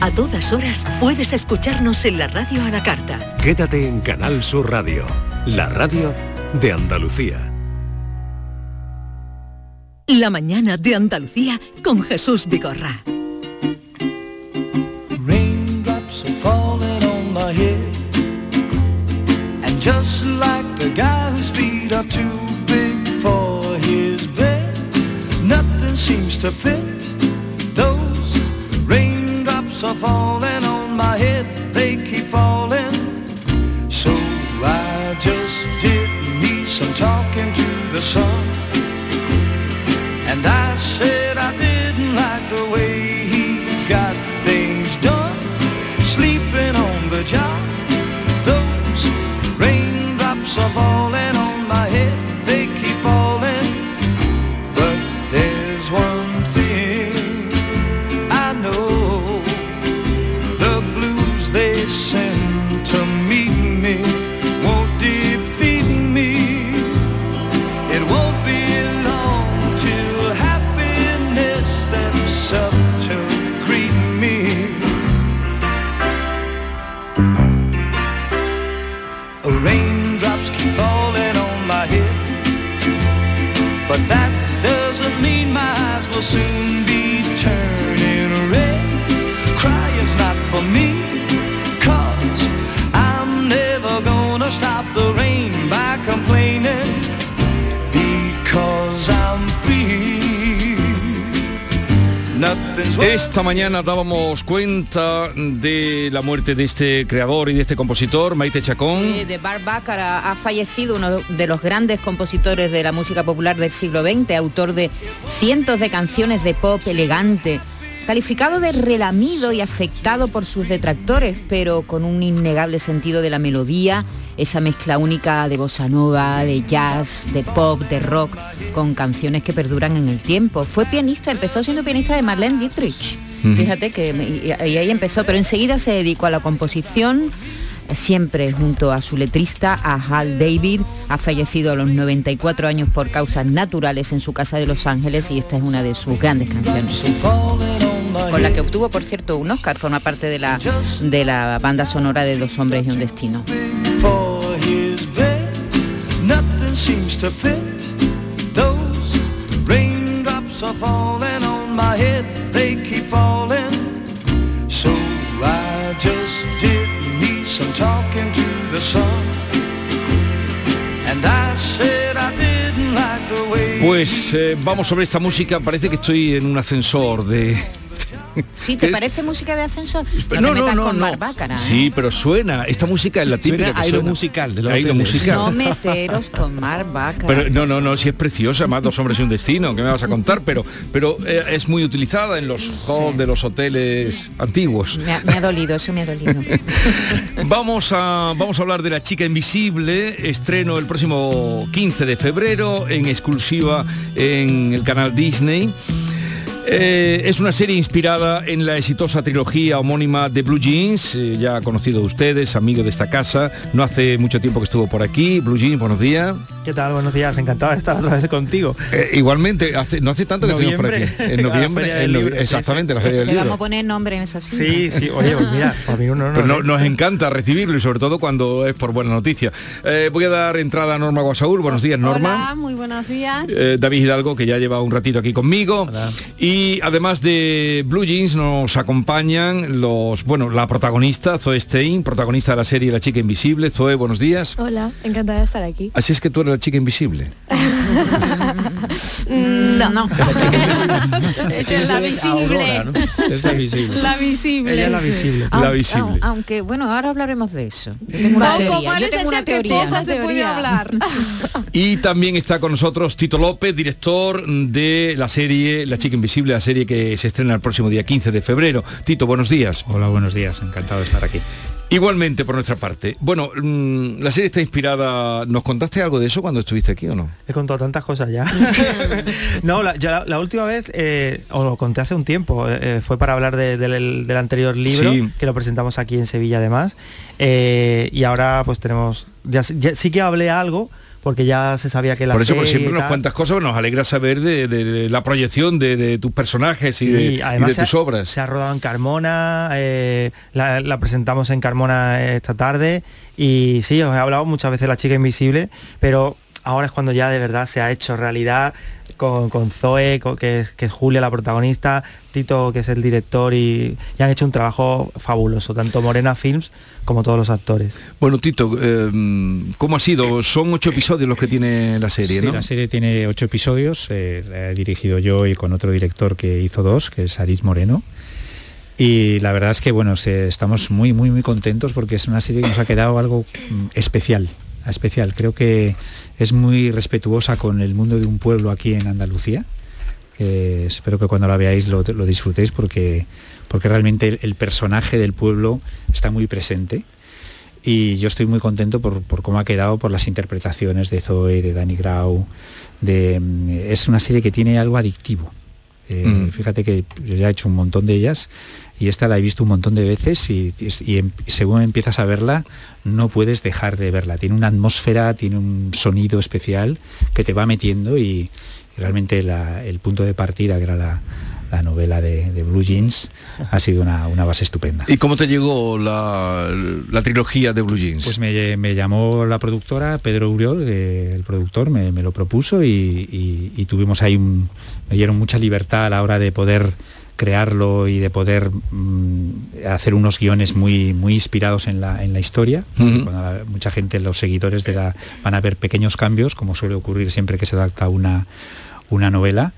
A todas horas puedes escucharnos en la radio a la carta. Quédate en Canal Sur Radio, la radio de Andalucía. La mañana de Andalucía con Jesús Vigorra. Raindrops are falling on my head. And just like the guy whose feet are too big for his bed, nothing seems to fit. Are falling on my head, they keep falling. So I just did me some talking to the sun. Esta mañana dábamos cuenta de la muerte de este creador y de este compositor, Maite Chacón. De Bart ha fallecido uno de los grandes compositores de la música popular del siglo XX, autor de cientos de canciones de pop elegante, calificado de relamido y afectado por sus detractores, pero con un innegable sentido de la melodía, esa mezcla única de bossa nova, de jazz, de pop, de rock, con canciones que perduran en el tiempo. Fue pianista, empezó siendo pianista de Marlene Dietrich. Fíjate que y- y ahí empezó, pero enseguida se dedicó a la composición, siempre junto a su letrista, a Hal David, ha fallecido a los 94 años por causas naturales en su casa de Los Ángeles y esta es una de sus grandes canciones. Con la que obtuvo, por cierto, un Oscar, forma parte de la, de la banda sonora de Dos hombres y un destino. Pues eh, vamos sobre esta música, parece que estoy en un ascensor de... Sí, ¿te parece música de ascensor? No, No, no, metas no, con no. Bart Bacharach, ¿eh? Sí, pero suena. Esta música es la típica Suena que suena. musical de hoteles. musical. No meteros con Bacharach. Pero no, no, no, si es preciosa, más dos hombres y un destino, que me vas a contar, pero, pero eh, es muy utilizada en los halls de los hoteles antiguos. Me ha, me ha dolido, eso me ha dolido. Vamos a, vamos a hablar de La chica invisible, estreno el próximo 15 de febrero en exclusiva en el canal Disney. Eh, es una serie inspirada en la exitosa trilogía homónima de Blue Jeans, eh, ya conocido de ustedes, amigo de esta casa. No hace mucho tiempo que estuvo por aquí. Blue Jeans, buenos días. ¿Qué tal? Buenos días, encantado de estar otra vez contigo. Eh, igualmente, hace- no hace tanto que estuvimos por aquí. Noviembre. En noviembre, en novi- Libro, sí, exactamente, la Feria del Le vamos a Libro. poner nombre en esa cinta. Sí, sí, oye, pues mira, para mí. Pues no- ¿eh? nos encanta recibirlo y sobre todo cuando es por buena noticia. Eh, voy a dar entrada a Norma Guasaúl. Buenos días, Norma. Hola, muy buenos días. Eh, David Hidalgo, que ya lleva un ratito aquí conmigo. Y además de Blue Jeans nos acompañan los, bueno, la protagonista, Zoe Stein, protagonista de la serie La chica invisible. Zoe, buenos días. Hola, encantada de estar aquí. Así es que tú eres la chica invisible. No, no. Ella es la visible. Es la visible. La visible. Ella es la visible. La Aunque- visible. au- Aunque, bueno, ahora hablaremos de eso. Yo tengo una Poco, teoría. Yo parece tengo una ser que teoría. poco se puede hablar. Y también está con nosotros Tito López, director de la serie La chica invisible, la serie que se estrena el próximo día 15 de febrero. Tito, buenos días. Hola, buenos días, encantado de estar aquí. Igualmente por nuestra parte. Bueno, mm, la serie está inspirada. ¿Nos contaste algo de eso cuando estuviste aquí o no? He contado tantas cosas ya. no, la, ya la- la última vez, eh, os lo conté hace un tiempo, eh, eh, fue para hablar de- del, del anterior libro, Sí. que lo presentamos aquí en Sevilla además. Eh, y ahora pues tenemos, ya, ya sí que hablé algo, porque ya se sabía que la Por eso por siempre y nos cuentas cosas, nos alegra saber de, de la proyección de, de tus personajes y de, y además ha- tus obras. Se ha rodado en Carmona, eh, la, la presentamos en Carmona esta tarde y sí, os he hablado muchas veces de La chica invisible, pero ahora es cuando ya de verdad se ha hecho realidad con, con Zoe, con- que, es, que es Julia la protagonista, Tito que es el director y, y han hecho un trabajo fabuloso, tanto Morena Films como todos los actores. Bueno, Tito, eh, ¿cómo ha sido? Son ocho episodios los que tiene la serie, Sí, ¿no? la serie tiene ocho episodios, eh, la he dirigido yo y con otro director que hizo dos, que es Aris Moreno. Y la verdad es que bueno, se- estamos muy muy muy contentos porque es una serie que nos ha quedado algo mm, especial, especial. Creo que es muy respetuosa con el mundo de un pueblo aquí en Andalucía. Espero que cuando la veáis lo, lo disfrutéis porque, porque realmente el, el personaje del pueblo está muy presente y yo estoy muy contento por, por cómo ha quedado, por las interpretaciones de Zoe, de Danny Grau, de, mm, es una serie que tiene algo adictivo. Eh, Mm. Fíjate que ya he hecho un montón de ellas y esta la he visto un montón de veces y, y em- según empiezas a verla no puedes dejar de verla. Tiene una atmósfera, tiene un sonido especial que te va metiendo y, y realmente la- el punto de partida, que era la, la novela de, de Blue Jeans, ha sido una, una base estupenda. ¿Y cómo te llegó la, la trilogía de Blue Jeans? Pues me, me llamó la productora, Pedro Uriol, eh, el productor, me, me lo propuso y, y- y tuvimos ahí un, me dieron mucha libertad a la hora de poder crearlo y de poder mm, hacer unos guiones muy, muy inspirados en la, en la historia. Ujú. Cuando la- mucha gente, los seguidores de la, van a ver pequeños cambios, como suele ocurrir siempre que se adapta una, una novela,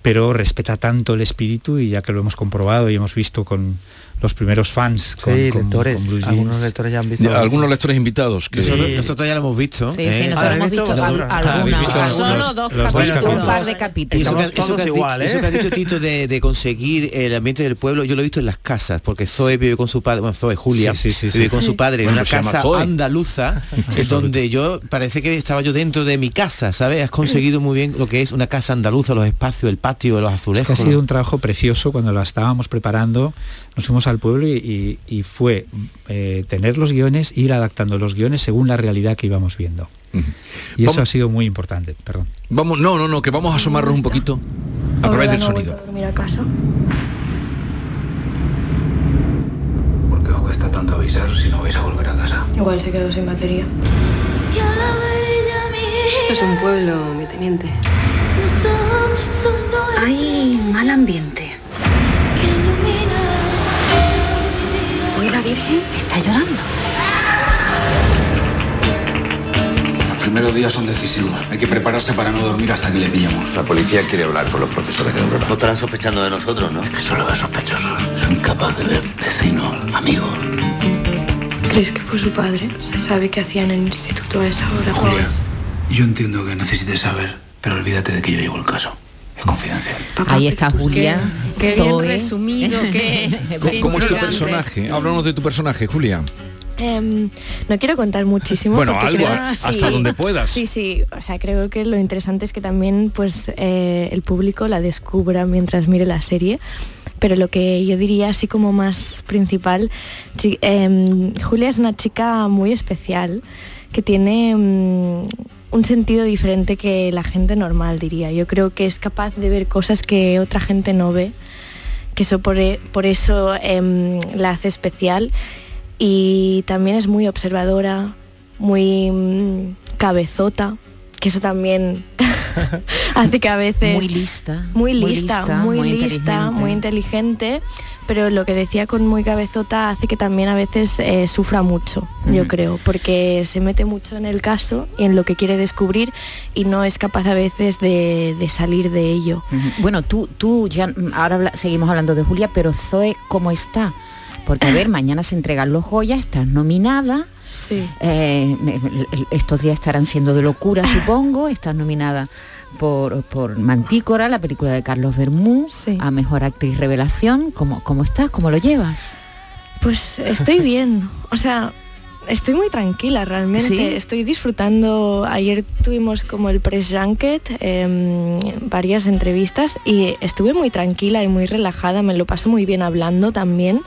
pero respeta tanto el espíritu y ya que lo hemos comprobado y hemos visto con los primeros fans con, sí, con- lectores, con Blue Jeans, algunos lectores ya han visto. Ya, algunos lectores invitados que Nosotros, nosotros ya lo hemos visto. Sí, ¿eh? sí, nosotros ¿Habéis hemos visto visto al- vosotros? alguna- ¿Habéis visto algunos- Solo dos los dos capítulos. un par de capítulos. eso, que, eso igual, ¿eh? eso que has dicho Tito de, de conseguir el ambiente del pueblo, yo lo he visto en las casas, porque Zoe vive con su padre, bueno, Zoe Julia, Sí, sí, sí, vive sí. con su padre Bueno, en una casa andaluza, donde yo parece que estaba yo dentro de mi casa, ¿sabes? Has conseguido muy bien lo que es una casa andaluza, los espacios, el patio, los Es azulejos. que ha sido un trabajo precioso cuando la estábamos preparando. Nos fuimos al pueblo y, y- y fue eh, tener los guiones, ir adaptando los guiones según la realidad que íbamos viendo. Y eso ha sido muy importante, perdón. Vamos, no, no, no, que vamos a asomarnos un poquito a través del sonido. a casa? ¿Por qué os cuesta tanto avisar si no vais a volver a casa? Igual se quedó sin batería. Esto es un pueblo, mi teniente. Hay mal ambiente. Virgen está llorando. Los primeros días son decisivos. Hay que prepararse para no dormir hasta que le pillamos. La policía quiere hablar con los profesores de Aurora. No estarán sospechando de nosotros, ¿no? Es que solo veo sospechosos. Son incapaces de ver vecinos, amigos. ¿Crees que fue su padre? Se sabe que hacía en el instituto a esa hora. Julia, yo entiendo que necesites saber, pero olvídate de que yo llevo el caso. Es confidencial. Ahí está Julia. Qué bien Zoe. resumido, qué... ¿Cómo, qué cómo es tu personaje? Háblanos de tu personaje, Julia. Em, no quiero contar muchísimo. Bueno, algo, creo- hasta sí. donde puedas. Sí, sí. O sea, creo que lo interesante es que también pues eh, el público la descubra mientras mire la serie. Pero lo que yo diría así como más principal, em, Julia es una chica muy especial que tiene mm, un sentido diferente que la gente normal, diría. Yo creo que es capaz de ver cosas que otra gente no ve, que eso por, e- por eso em, la hace especial y también es muy observadora, muy mm, cabezota, que eso también hace que a veces Muy lista. muy lista, muy, lista, inteligente. muy inteligente, pero lo que decía con muy cabezota hace que también a veces eh, sufra mucho, yo creo, porque se mete mucho en el caso y en lo que quiere descubrir y no es capaz a veces de, de salir de ello. Bueno, tú, tú ya mm, ahora habla- seguimos hablando de Julia, pero Zoe, ¿cómo está? Porque a ver, mañana se entregan los joyas, estás nominada. Sí. eh, estos días estarán siendo de locura, supongo. Estás nominada por, por Mantícora, la película de Carlos Bermú, a Mejor Actriz Revelación. ¿Cómo, ¿Cómo estás? ¿Cómo lo llevas? Pues estoy bien, o sea, estoy muy tranquila realmente, ¿Sí? estoy disfrutando, ayer tuvimos como el press junket, em, varias entrevistas y estuve muy tranquila y muy relajada, me lo paso muy bien hablando también,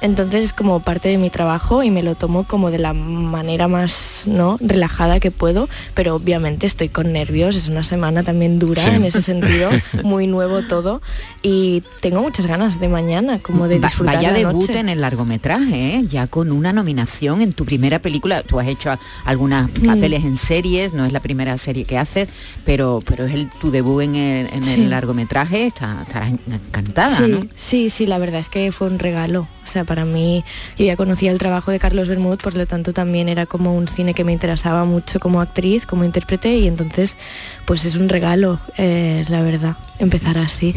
Entonces es como parte de mi trabajo y me lo tomo como de la manera más ¿no? relajada que puedo, pero obviamente estoy con nervios, es una semana también dura Sí. en ese sentido, muy nuevo todo y tengo muchas ganas de mañana como de Va- disfrutar Vaya la debut noche. en el largometraje, ¿eh? ya con una nominación en tu primera película. Tú has hecho a- algunos papeles en series, no es la primera serie que haces, pero, pero es el, tu debut en el, en Sí. el largometraje. Estarás encantada, sí, ¿no? sí, sí, la verdad es que fue un regalo. O sea, para mí, yo ya conocía el trabajo de Carlos Bermud, por lo tanto también era como un cine que me interesaba mucho como actriz, como intérprete, y entonces, pues es un regalo, eh, la verdad, empezar así.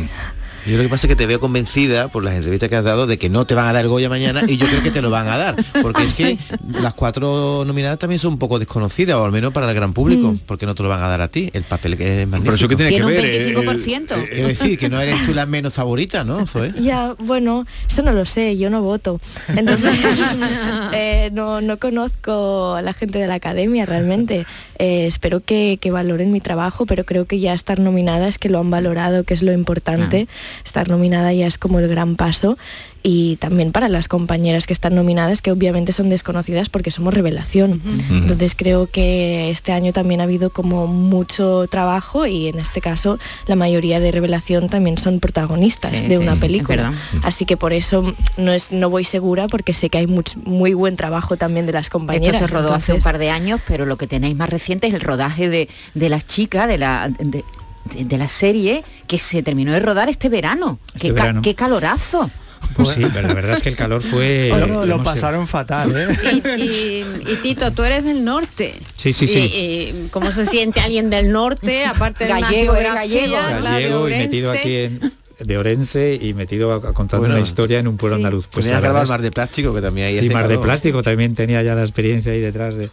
Yo lo que pasa es que te veo convencida por las entrevistas que has dado de que no te van a dar el Goya mañana y yo creo que te lo van a dar. Porque es que las cuatro nominadas también son un poco desconocidas, o al menos para el gran público, Mm. porque no te lo van a dar a ti. El papel que es magnífico. eso que tiene Tiene que un ver, 25%. Eh, Quiero decir que no eres tú la menos favorita, ¿no? Zoe? Ya, bueno, eso no lo sé, yo no voto. Entonces, eh, no, no conozco a la gente de la academia realmente. Eh, espero que, que valoren mi trabajo, pero creo que ya estar nominada es que lo han valorado, que es lo importante. Estar nominada ya es como el gran paso. Y también para las compañeras que están nominadas, que obviamente son desconocidas porque somos revelación. Entonces creo que este año también ha habido como mucho trabajo y en este caso la mayoría de revelación también son protagonistas Sí, de sí, una sí, película. Así que por eso no es no voy segura porque sé que hay much- muy buen trabajo también de las compañeras. Esto se rodó hace un par de años, pero lo que tenéis más reciente es el rodaje de, de las chicas, de la... de- de- de la serie que se terminó de rodar este verano. Este qué, ca- verano. qué calorazo. Pues sí, pero la verdad es que el calor fue... Lo, lo lo hemos- pasaron fatal, ¿eh? Y, y- y Tito, tú eres del norte. Sí, sí, sí. y ¿Cómo se siente alguien del norte, aparte de Gallego, geografía, gallego. de gallego y metido Orense? aquí en de Orense y metido a, Bueno, una historia en un pueblo sí. andaluz. Pues la grabar verdad es- mar de plástico, que también hay y mar de plástico también tenía ya la experiencia ahí detrás de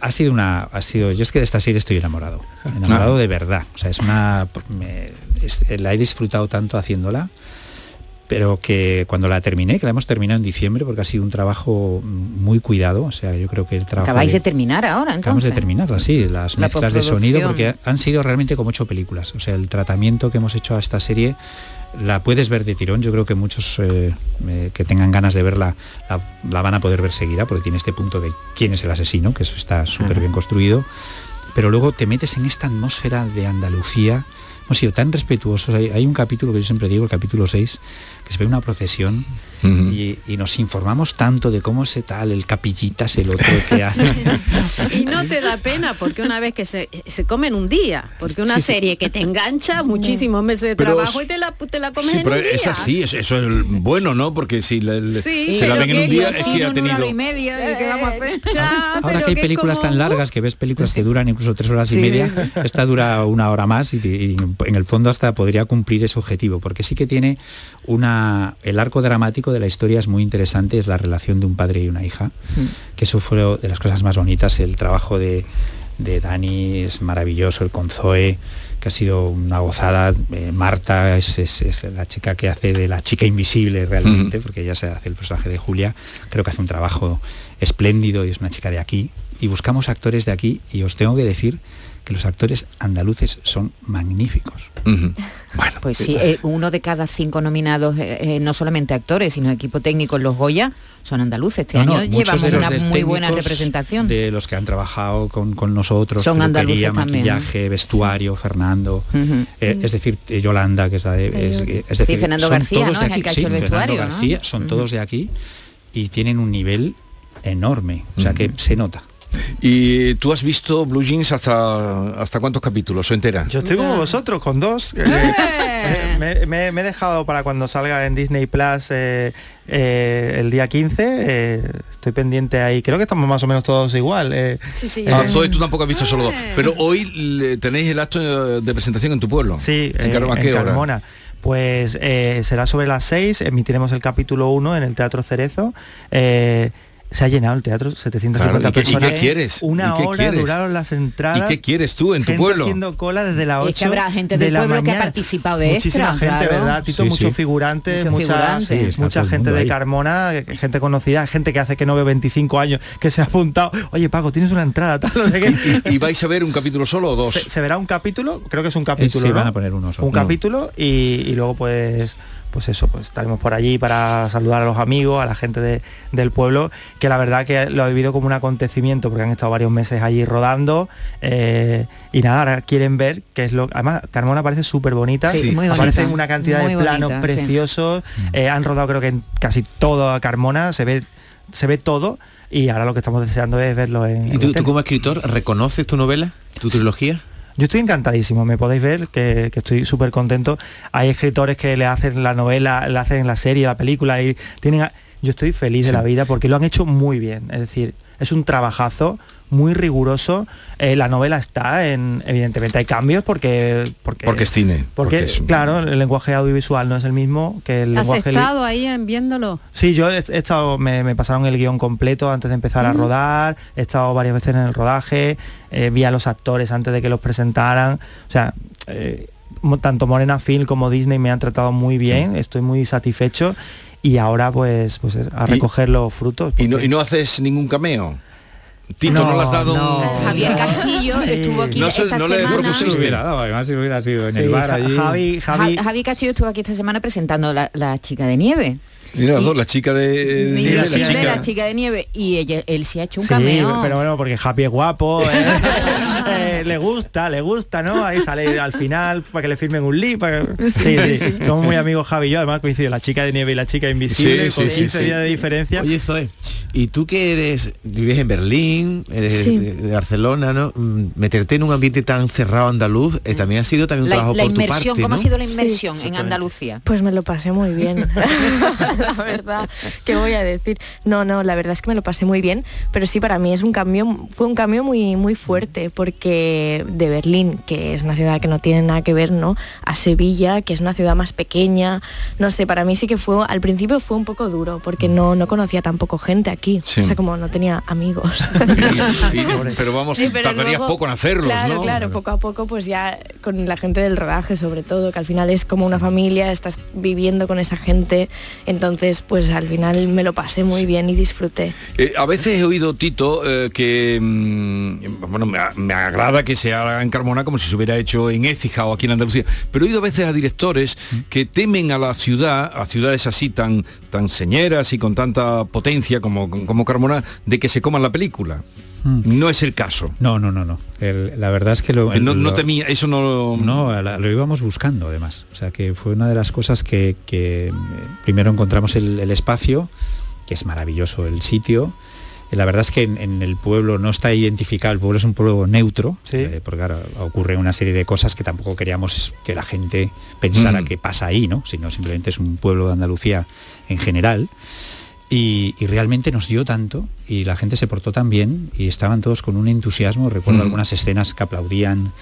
ha sido una ha sido yo es que de esta serie estoy enamorado enamorado de verdad o sea es una me- es- la he disfrutado tanto haciéndola pero que cuando la terminé que la hemos terminado en diciembre porque ha sido un trabajo muy cuidado o sea yo creo que el trabajo Acabáis de terminar ahora, Acabamos entonces. de terminarla, sí, las La mezclas de sonido, porque han sido realmente como ocho películas. O sea, el tratamiento que hemos hecho a esta serie la puedes ver de tirón. Yo creo que muchos eh, eh, que tengan ganas de verla la, la van a poder ver seguida, porque tiene este punto de quién es el asesino, que eso está súper bien construido. Pero luego te metes en esta atmósfera de Andalucía. Hemos sido tan respetuosos. Hay, hay un capítulo que yo siempre digo, el capítulo 6, que se ve una procesión y, y nos informamos tanto de cómo se tal, el capillitas, el otro que hace. Y no te da pena porque una vez que se, se comen un día, porque una Sí, sí. serie que te engancha muchísimos meses de Pero trabajo es- y te la, te la comes Sí, en pero un día. es así, es- eso es el bueno, ¿no? Porque si la- le- Sí, se la ven en un día es que ha en tenido... hora y media, ¿y qué vamos a hacer? Ya, Ahora pero que hay que películas como- tan largas que ves películas que duran incluso tres horas y media, sí, sí. esta dura una hora más y, y en el fondo hasta podría cumplir ese objetivo, porque sí que tiene una el arco dramático de la historia es muy interesante, es la relación de un padre y una hija, que eso fue de las cosas más bonitas, el trabajo de, de Dani es maravilloso, el con Zoe, que ha sido una gozada, eh, Marta es, es- es la chica que hace de la chica invisible realmente, porque ella se hace el personaje de Julia, creo que hace un trabajo espléndido y es una chica de aquí, y buscamos actores de aquí, y os tengo que decir que los actores andaluces son magníficos. Pues sí, eh, uno de cada cinco nominados, eh, eh, no solamente actores, sino equipo técnico en los Goya, son andaluces. Este No, no, año muchos llevamos una muy buena representación. De los que han trabajado con, con nosotros, Son andaluces también, ¿no? maquillaje, vestuario, Fernando, Ujú. eh, es decir, eh, Yolanda, que es la de... es- Sí, es decir, Fernando son García, ¿no? Es el que ha hecho sí, el Fernando vestuario, ¿no? García, son Ujú. todos de aquí y tienen un nivel enorme, o sea que se nota. ¿Y tú has visto Blue Jeans hasta, hasta cuántos capítulos o entera? Yo estoy como vosotros, con dos. Eh, eh, me, me- me he dejado para cuando salga en Disney Plus eh, eh, el día 15. eh, estoy pendiente ahí. Creo que estamos más o menos todos igual. eh, Sí, sí. Ah, tú tampoco has visto solo dos. Pero hoy le- tenéis el acto de presentación en tu pueblo. Sí, ¿En, eh, Car- en hora? Carmona. Pues eh, será sobre las 6, emitiremos el capítulo 1 en el Teatro Cerezo. eh, se ha llenado el teatro, 750 Claro, ¿y qué- y qué personas. quieres? Una ¿Y qué hora quieres? duraron las entradas. ¿Y qué quieres tú en tu gente pueblo? haciendo cola desde las 8 Es que habrá gente de del la pueblo que ha participado de Muchísima extra, gente, claro. ¿verdad? Tito, Sí, muchos sí. figurantes, Muchos mucha. Sí, está mucha gente de. Carmona, eh, gente conocida, gente que hace que no ve 25 años, que se ha apuntado. Oye, Paco, tienes una entrada, tal, no sé qué. ¿Y vais a ver un capítulo solo o dos? Se, se verá un capítulo, creo que es un capítulo, sí, ¿no? van a poner uno solo. Un No. capítulo y, y luego pues pues eso, pues estaremos por allí para saludar a los amigos, a la gente de- del pueblo, que la verdad que lo he vivido como un acontecimiento, porque han estado varios meses allí rodando, eh, y nada, ahora quieren ver qué es lo... Además, Carmona parece súper bonita, Sí, muy aparecen bonita, una cantidad muy de planos bonita, sí. preciosos, eh, han rodado creo que en casi toda Carmona, se ve, se ve todo, y ahora lo que estamos deseando es verlo en... ¿Y tú, como escritor reconoces tu novela, tu trilogía? Yo estoy encantadísimo, me podéis ver que, que estoy súper contento. Hay escritores que le hacen la novela, le hacen la serie, la película y tienen... a- Yo estoy feliz de la vida porque lo han hecho muy bien. Es decir, es un trabajazo muy riguroso. Eh, la novela está en... Evidentemente hay cambios porque... Porque, Porque es cine. porque, porque es- claro, el lenguaje audiovisual no es el mismo que el ¿Has lenguaje... li- estado ahí en viéndolo? Sí, yo he, he estado, me, me pasaron el guion completo antes de empezar a rodar, he estado varias veces en el rodaje, eh, vi a los actores antes de que los presentaran, o sea, eh, tanto Morena Film como Disney me han tratado muy bien, estoy muy satisfecho y ahora pues, pues es a Y- recoger los frutos. ¿Y no, porque- y no haces ningún cameo? Tito, ¿no, No, le has dado no. un... Javier Castillo Sí. estuvo aquí No se- esta no le semana. propusiste. Si hubiera dado, además si hubiera sido en Sí, el bar allí. Javi, Javi, Ja- Javi Castillo estuvo aquí esta semana presentando la, la chica de nieve. Mira, las Y- dos, la chica de... la chica- la chica de nieve. Y ella, él sí ha hecho un Sí, cameo. pero bueno, porque Happy es guapo, ¿eh? Eh, le gusta, le gusta, ¿no? Ahí sale al final para que le firmen un lip. que- Sí, sí, Somos muy amigos Javi y yo, además coincido la chica de nieve y la chica invisible, Sí, con sí, sí, 15 sí. días de diferencia. Oye, Zoe, y tú que eres, vives en Berlín, eres Sí. de, de Barcelona, ¿no? Mm, Meterte en un ambiente tan cerrado andaluz eh, también ha sido también un la, trabajo la por tu parte, ¿cómo ¿no? ha sido la Sí, inmersión en. Andalucía? Pues me lo pasé muy bien. la verdad, ¿qué voy a decir? No, no, la verdad es que me lo pasé muy bien, pero sí para mí es un cambio, fue un cambio muy, muy fuerte, porque de Berlín, que es una ciudad que no tiene nada que ver, ¿no? A Sevilla, que es una ciudad más pequeña, no sé, para mí sí que fue, al principio fue un poco duro, porque no, no conocía tampoco gente aquí, Sí. o sea, como no tenía amigos. Y- y- pero vamos, Sí, pero tardarías luego- poco en hacerlos, Claro, ¿no? claro, poco a poco pues ya con la gente del rodaje sobre todo, que al final es como una familia, estás viviendo con esa gente, entonces pues al final me lo pasé muy bien y disfruté. Eh, a veces he oído, Tito, eh, que mm, bueno, me, agrada que se haga en Carmona como si se hubiera hecho en Écija o aquí en Andalucía, pero he oído a veces a directores que temen a la ciudad, a ciudades así tan, tan señeras y con tanta potencia como, como Carmona, de que se coman la película. No es el caso. No, no, no, no. El- la verdad es que lo, No, no lo- temía, eso no... No, la- lo íbamos buscando además. O sea que fue una de las cosas que, que, eh, primero encontramos el, el espacio, que es maravilloso el sitio. Eh, La verdad es que en, en el pueblo no está identificado, el pueblo es un pueblo neutro, Sí. eh, porque claro, ocurre una serie de cosas que tampoco queríamos que la gente pensara Mm. que pasa ahí, ¿no? Sino simplemente es un pueblo de Andalucía en general. Y, y realmente nos dio tanto y la gente se portó tan bien y estaban todos con un entusiasmo. Recuerdo Mm. algunas escenas que aplaudían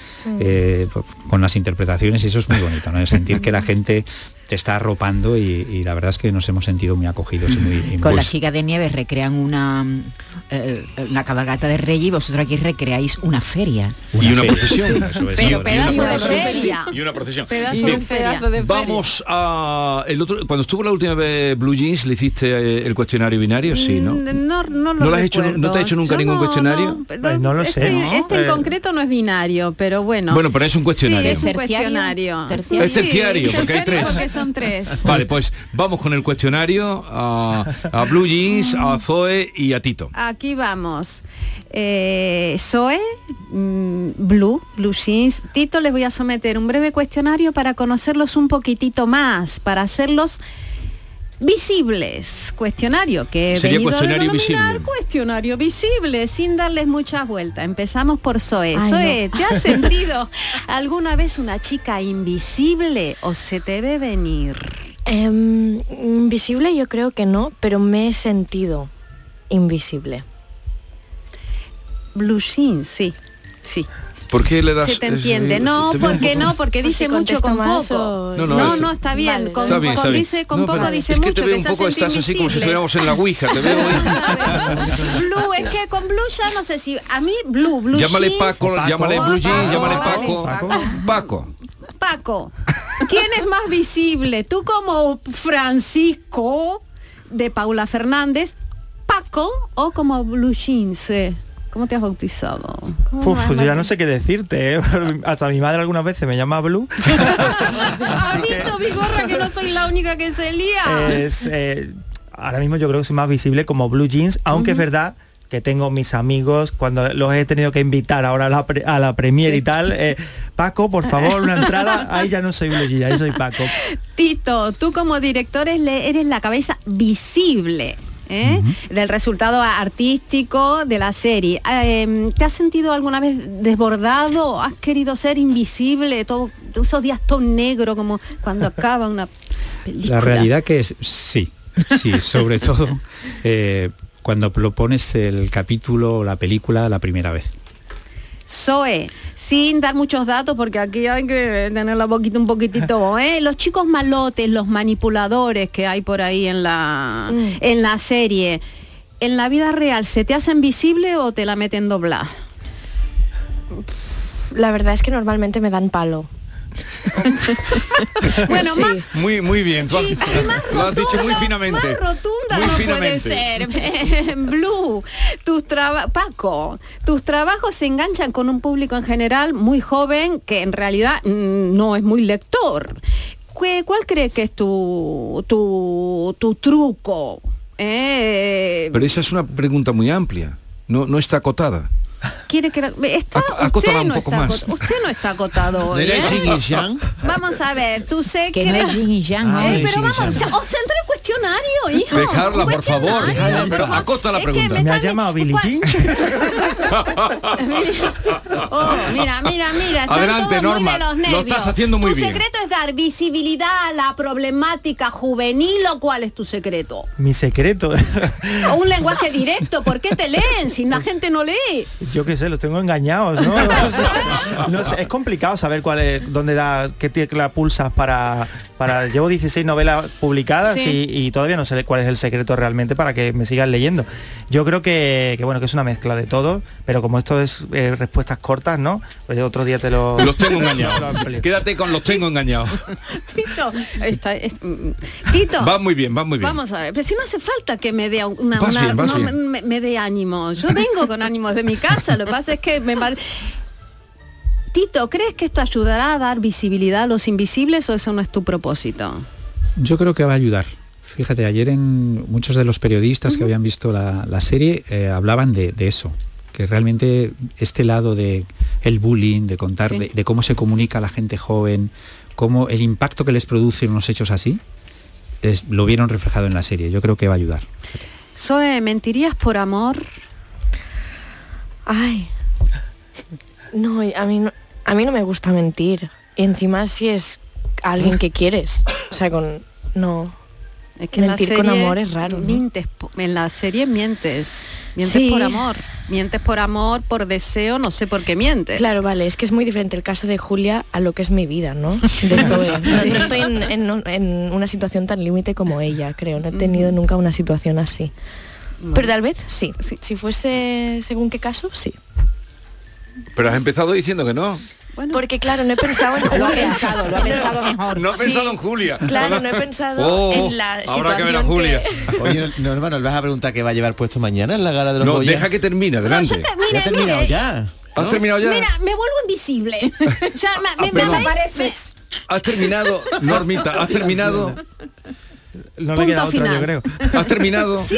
eh, por- con las interpretaciones y eso es muy bonito, ¿no? Sentir que la gente te está arropando y, y la verdad es que nos hemos sentido muy acogidos y muy... Con la chica de nieve recrean una, mm, eh, una cabalgata de rey y vosotros aquí recreáis una feria. y una feria. procesión. Eso es. Pero una pedazo de procesión. feria. Y una procesión. Pedazo Bien, de feria. Vamos a el otro cuando estuvo la última vez Blue Jeans le hiciste eh, el cuestionario binario, sí, ¿no? Mm, No, no lo ¿No lo has hecho- no te ha hecho nunca Yo ningún cuestionario? pero Ay, no lo sé, este, ¿no? Este en Eh, concreto no es binario, pero bueno. Bueno, pero es un cuestionario. Sí, es un ¿Terciario? cuestionario. ¿Terciario? Es terciario, porque hay tres. Son tres. Vale, pues vamos con el cuestionario a, a Blue Jeans, a Zoe y a Tito. Aquí vamos. Eh, Zoe, mm, Blue, Blue Jeans. Tito, les voy a someter un breve cuestionario para conocerlos un poquitito más, para hacerlos visibles. Cuestionario que he Sería venido a cuestionario denominar visible. cuestionario visible, sin darles muchas vueltas. Empezamos por Zoe. Ay, Zoe, no. ¿te has sentido alguna vez una chica invisible o se te ve venir? Em, invisible yo creo que no, pero me he sentido invisible. Blue Jeans, sí, sí. ¿Por qué le das Se te entiende. No, un porque no, porque Pues dice si mucho con más poco. No, No, no, no, es- está bien. Vale. Con, Está bien, con está bien. dice, con No, poco dice es que mucho. te veo un poco, siente estás así como si estuviéramos en la Ouija, te veo. Blue, es que con Blue ya no sé si... A mí, Blue, Blue Llámale Paco, Paco. llámale Blue Jeans, llámale. Paco. Paco. Paco. Paco, ¿quién es más visible? ¿Tú como Francisco de Paula Fernández, Paco o como Blue Jeans? eh? ¿Cómo te has bautizado? ¿Cómo Uf, vas, yo ya no sé qué decirte, ¿eh? Hasta mi madre algunas veces me llama Blue. ¿Has visto, Vigorra, que no soy la única que se lía? es, eh, ahora mismo yo creo que soy más visible como Blue Jeans, aunque es verdad que tengo mis amigos, cuando los he tenido que invitar ahora a la, pre- a la premier y tal, eh, Paco, por favor, una entrada, ahí ya no soy Blue Jeans, ahí soy Paco. Tito, tú como director eres la cabeza visible. ¿Eh? del resultado artístico de la serie. Eh, ¿Te has sentido alguna vez desbordado? ¿Has querido ser invisible? Todo, esos días todo negro como cuando acaba una película. La realidad que es sí, sí, sobre todo eh, cuando lo pones el capítulo o la película la primera vez. Zoe, sin dar muchos datos porque aquí hay que tener la boquita un poquitito, ¿eh? Los chicos malotes, los manipuladores que hay por ahí en la, en la serie, ¿en la vida real se te hacen visible o te la meten doblar? La verdad es que normalmente me dan palo. Bueno, Sí. más, Muy, muy bien. Tú has- lo has dicho muy finamente. más rotunda Muy no finamente. puede ser. Blue, tus Paco, tus trabajos se enganchan con un público en general muy joven que en realidad no es muy lector. ¿Qué- ¿Cuál crees que es tu, tu, tu truco? Eh, Pero esa es una pregunta muy amplia. No, no está acotada. Quiere que la- está, Ac- acótala usted un no poco está más. usted no está acotado hoy, ¿Eres ¿eh? Yin y Yang? Vamos a ver, tú sé Que que, no es yin y yang, Ah. Eh, pero vamos, os el cuestionario, hijo. Dejarla, por favor, dejarla, pero acota la Es que pregunta. ¿Me están- llamado Billie ¿cuál- Jean? Oh, mira, mira, mira. están Adelante, todos muy Norma, de los lo estás haciendo muy ¿Tu bien. secreto es dar visibilidad a la problemática juvenil o cuál es tu secreto? Mi secreto. O un lenguaje directo, ¿por qué te leen si la gente no lee? Yo qué sé, los tengo engañados, ¿no? Sé, es complicado saber cuál es, dónde da, qué tecla pulsas para, para. Llevo 16 novelas publicadas Sí. y, y todavía no sé cuál es el secreto realmente para que me sigan leyendo. Yo creo que, que, bueno, que es una mezcla de todo, pero como esto es eh, respuestas cortas, ¿no? Pues otro día te lo. Los tengo engañados. Quédate con los tengo engañados. Tito, está- es- mm, Tito. Va muy bien, va muy bien. Vamos a ver, pero si no hace falta que me dé una, bien, no. Me, me dé ánimos. Yo vengo con ánimos de mi casa, lo que pasa es que me Tito, ¿crees que esto ayudará a dar visibilidad a los invisibles o eso no es tu propósito? Yo creo que va a ayudar. Fíjate, ayer en muchos de los periodistas que habían visto la, la serie eh, hablaban de, de eso, que realmente este lado de el bullying, de contar Sí. de, de cómo se comunica a la gente joven, cómo el impacto que les produce unos hechos así, es- lo vieron reflejado en la serie. Yo creo que va a ayudar. Zoe, ¿mentirías por amor? Ay. No, y a mí no, a mí no me gusta mentir. Y encima si es alguien que quieres. O sea, con no. Es que en la mentir con amor es raro. ¿no? En la serie mientes. Mientes Sí. por amor. Mientes por amor, por deseo, no sé por qué mientes. Claro, vale, es que es muy diferente el caso de Julia a lo que es mi vida, ¿no? De Zoe. No, no estoy en, en- en una situación tan límite como ella, creo. No he tenido nunca una situación así. Pero tal vez sí. Si, si fuese según qué caso, sí. Pero has empezado diciendo que no. Porque claro, no he pensado en Julia. Lo ha pensado, lo ha pensado mejor. No Sí. pensado en Julia. Claro, no he pensado Oh, en la habrá que ver a situación Julia. Oye, no, hermano, ¿le vas a preguntar qué va a llevar puesto mañana en la gala de los No, Goya? deja que termine, adelante. Ya ha terminado mire. ya. ¿Has terminado ya? Mira, me vuelvo invisible. ya me, me perdón. desapareces. Has terminado, Normita, has terminado. No Punto le queda otra, final. yo creo. Has terminado. Sí,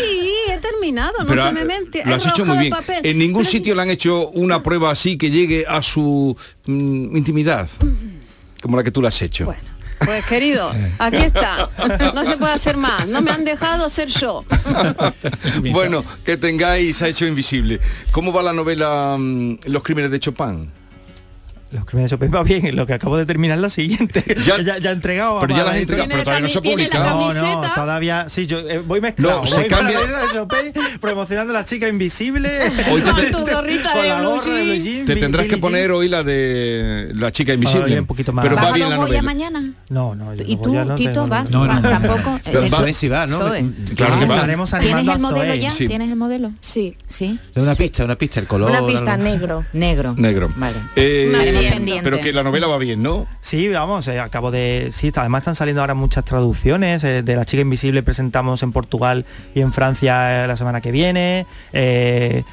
he terminado, no Pero se ha- me mente. lo he has hecho muy bien. el papel. En ningún Pero- sitio le han hecho una prueba así que llegue a su mm, intimidad, como la que tú le has hecho. Bueno, pues querido, aquí está. No se puede hacer más. No me han dejado ser yo. bueno, que tengáis ha hecho invisible. ¿Cómo va la novela mm, Los crímenes de Chopin? Los crímenes de Chopin va bien, lo que acabo de terminar es lo siguiente. Ya- Ya, ya, he entregado. Pero ya las has he entregado, pero todavía no se ha Tiene la publicado. cami- No, no, todavía, sí, yo eh, voy mezclado. No, se voy cambia- la de Chopin, promocionando a la chica invisible. Hoy te- Con tu gorrita con de la blue gorra de blue jean. jean, Te tendrás que poner Jean. hoy la de la chica invisible. un poquito más. Pero va ¿Vas a bien la novela. mañana? No, no, yo ¿Y tú, no Tito, vas? No. Tampoco. Pero Eso- Zoe sí va, ¿no? Zoe. Claro que va. Estaremos ¿Tienes animando el modelo ya? ¿Tienes el modelo? Sí. Sí. Una pista, una pista, el color. Una pista negro. Negro. Negro. Vale. Pendiente. Pero que la novela va bien, ¿no? Sí, vamos, eh, acabo de... Sí, está- además están saliendo ahora muchas traducciones. eh, de La chica invisible presentamos en Portugal y en Francia eh, la semana que viene. eh,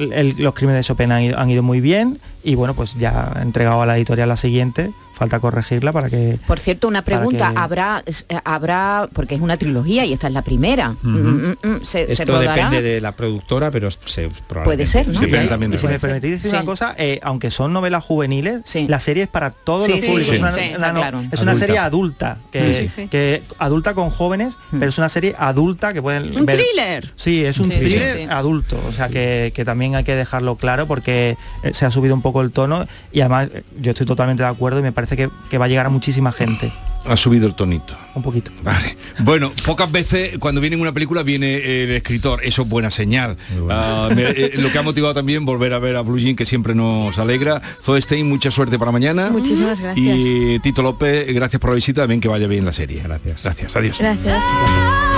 el- el- los crímenes de Chopin han ido, han ido muy bien. Y bueno, pues ya he entregado a la editorial la siguiente. Falta corregirla para que... Por cierto, una pregunta, que- ¿habrá, eh, habrá, porque es una trilogía y esta es la primera, Mm, mm, mm, ¿se, se Esto rodará? depende de la productora, pero se, Puede ser, también y de si me la- permitís decir Sí. una cosa, eh, aunque son novelas juveniles, la serie es para todos Sí, los sí, públicos. sí, es una, sí, una está no- claro. es una Adulta. serie adulta, que, Sí, sí. que adulta con jóvenes, pero es una serie adulta que pueden Un ver. thriller. Sí, es un Sí, sí, thriller sí. adulto, o sea que, que también hay que dejarlo claro porque eh, se ha subido un poco el tono y además yo estoy totalmente de acuerdo y me parece que, que va a llegar a muchísima gente. Ha subido el tonito. Un poquito. Vale. Bueno, pocas veces cuando viene en una película viene el escritor, eso es buena señal. Ah, me- eh, lo que ha motivado también volver a ver a Blue Jean, que siempre nos alegra. Zoe Stein, mucha suerte para mañana. Muchísimas gracias. Y Tito López, gracias por la visita, también que vaya bien la serie. Gracias. Gracias, adiós. Gracias.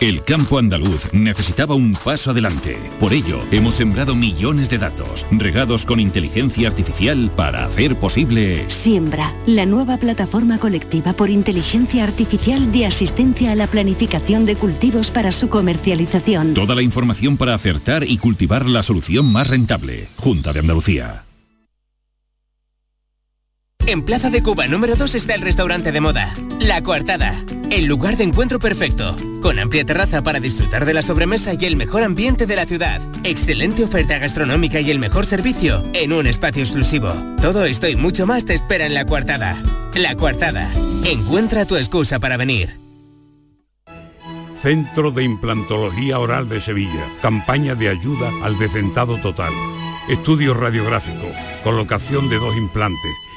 El campo andaluz necesitaba un paso adelante. Por ello, hemos sembrado millones de datos, regados con inteligencia artificial para hacer posible... Siembra, la nueva plataforma colectiva por inteligencia artificial de asistencia a la planificación de cultivos para su comercialización. Toda la información para acertar y cultivar la solución más rentable. Junta de Andalucía. En Plaza de Cuba número 2 está el restaurante de moda, La Coartada, el lugar de encuentro perfecto, con amplia terraza para disfrutar de la sobremesa y el mejor ambiente de la ciudad, excelente oferta gastronómica y el mejor servicio en un espacio exclusivo. Todo esto y mucho más te espera en La Coartada. La Coartada, encuentra tu excusa para venir. Centro de Implantología Oral de Sevilla. Campaña de ayuda al decentado total. Estudio radiográfico, colocación de dos implantes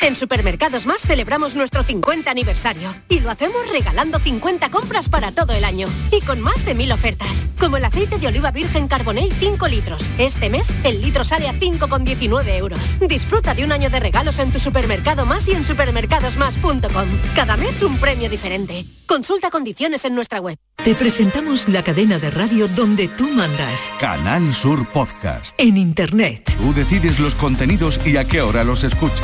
En Supermercados Más celebramos nuestro 50 aniversario y lo hacemos regalando 50 compras para todo el año y con más de mil ofertas, como el aceite de oliva virgen Carbonell 5 litros. Este mes el litro sale a 5,19 euros. Disfruta de un año de regalos en tu supermercado más y en supermercadosmás.com. Cada mes un premio diferente. Consulta condiciones en nuestra web. Te presentamos la cadena de radio donde tú mandas. Canal Sur Podcast. En Internet. Tú decides los contenidos y a qué hora los escuchas.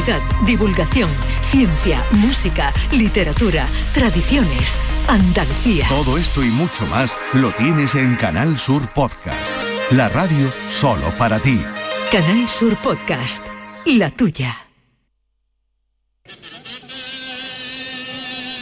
Actualidad, divulgación, ciencia, música, literatura, tradiciones, Andalucía. Todo esto y mucho más lo tienes en Canal Sur Podcast. La radio solo para ti. Canal Sur Podcast. La tuya.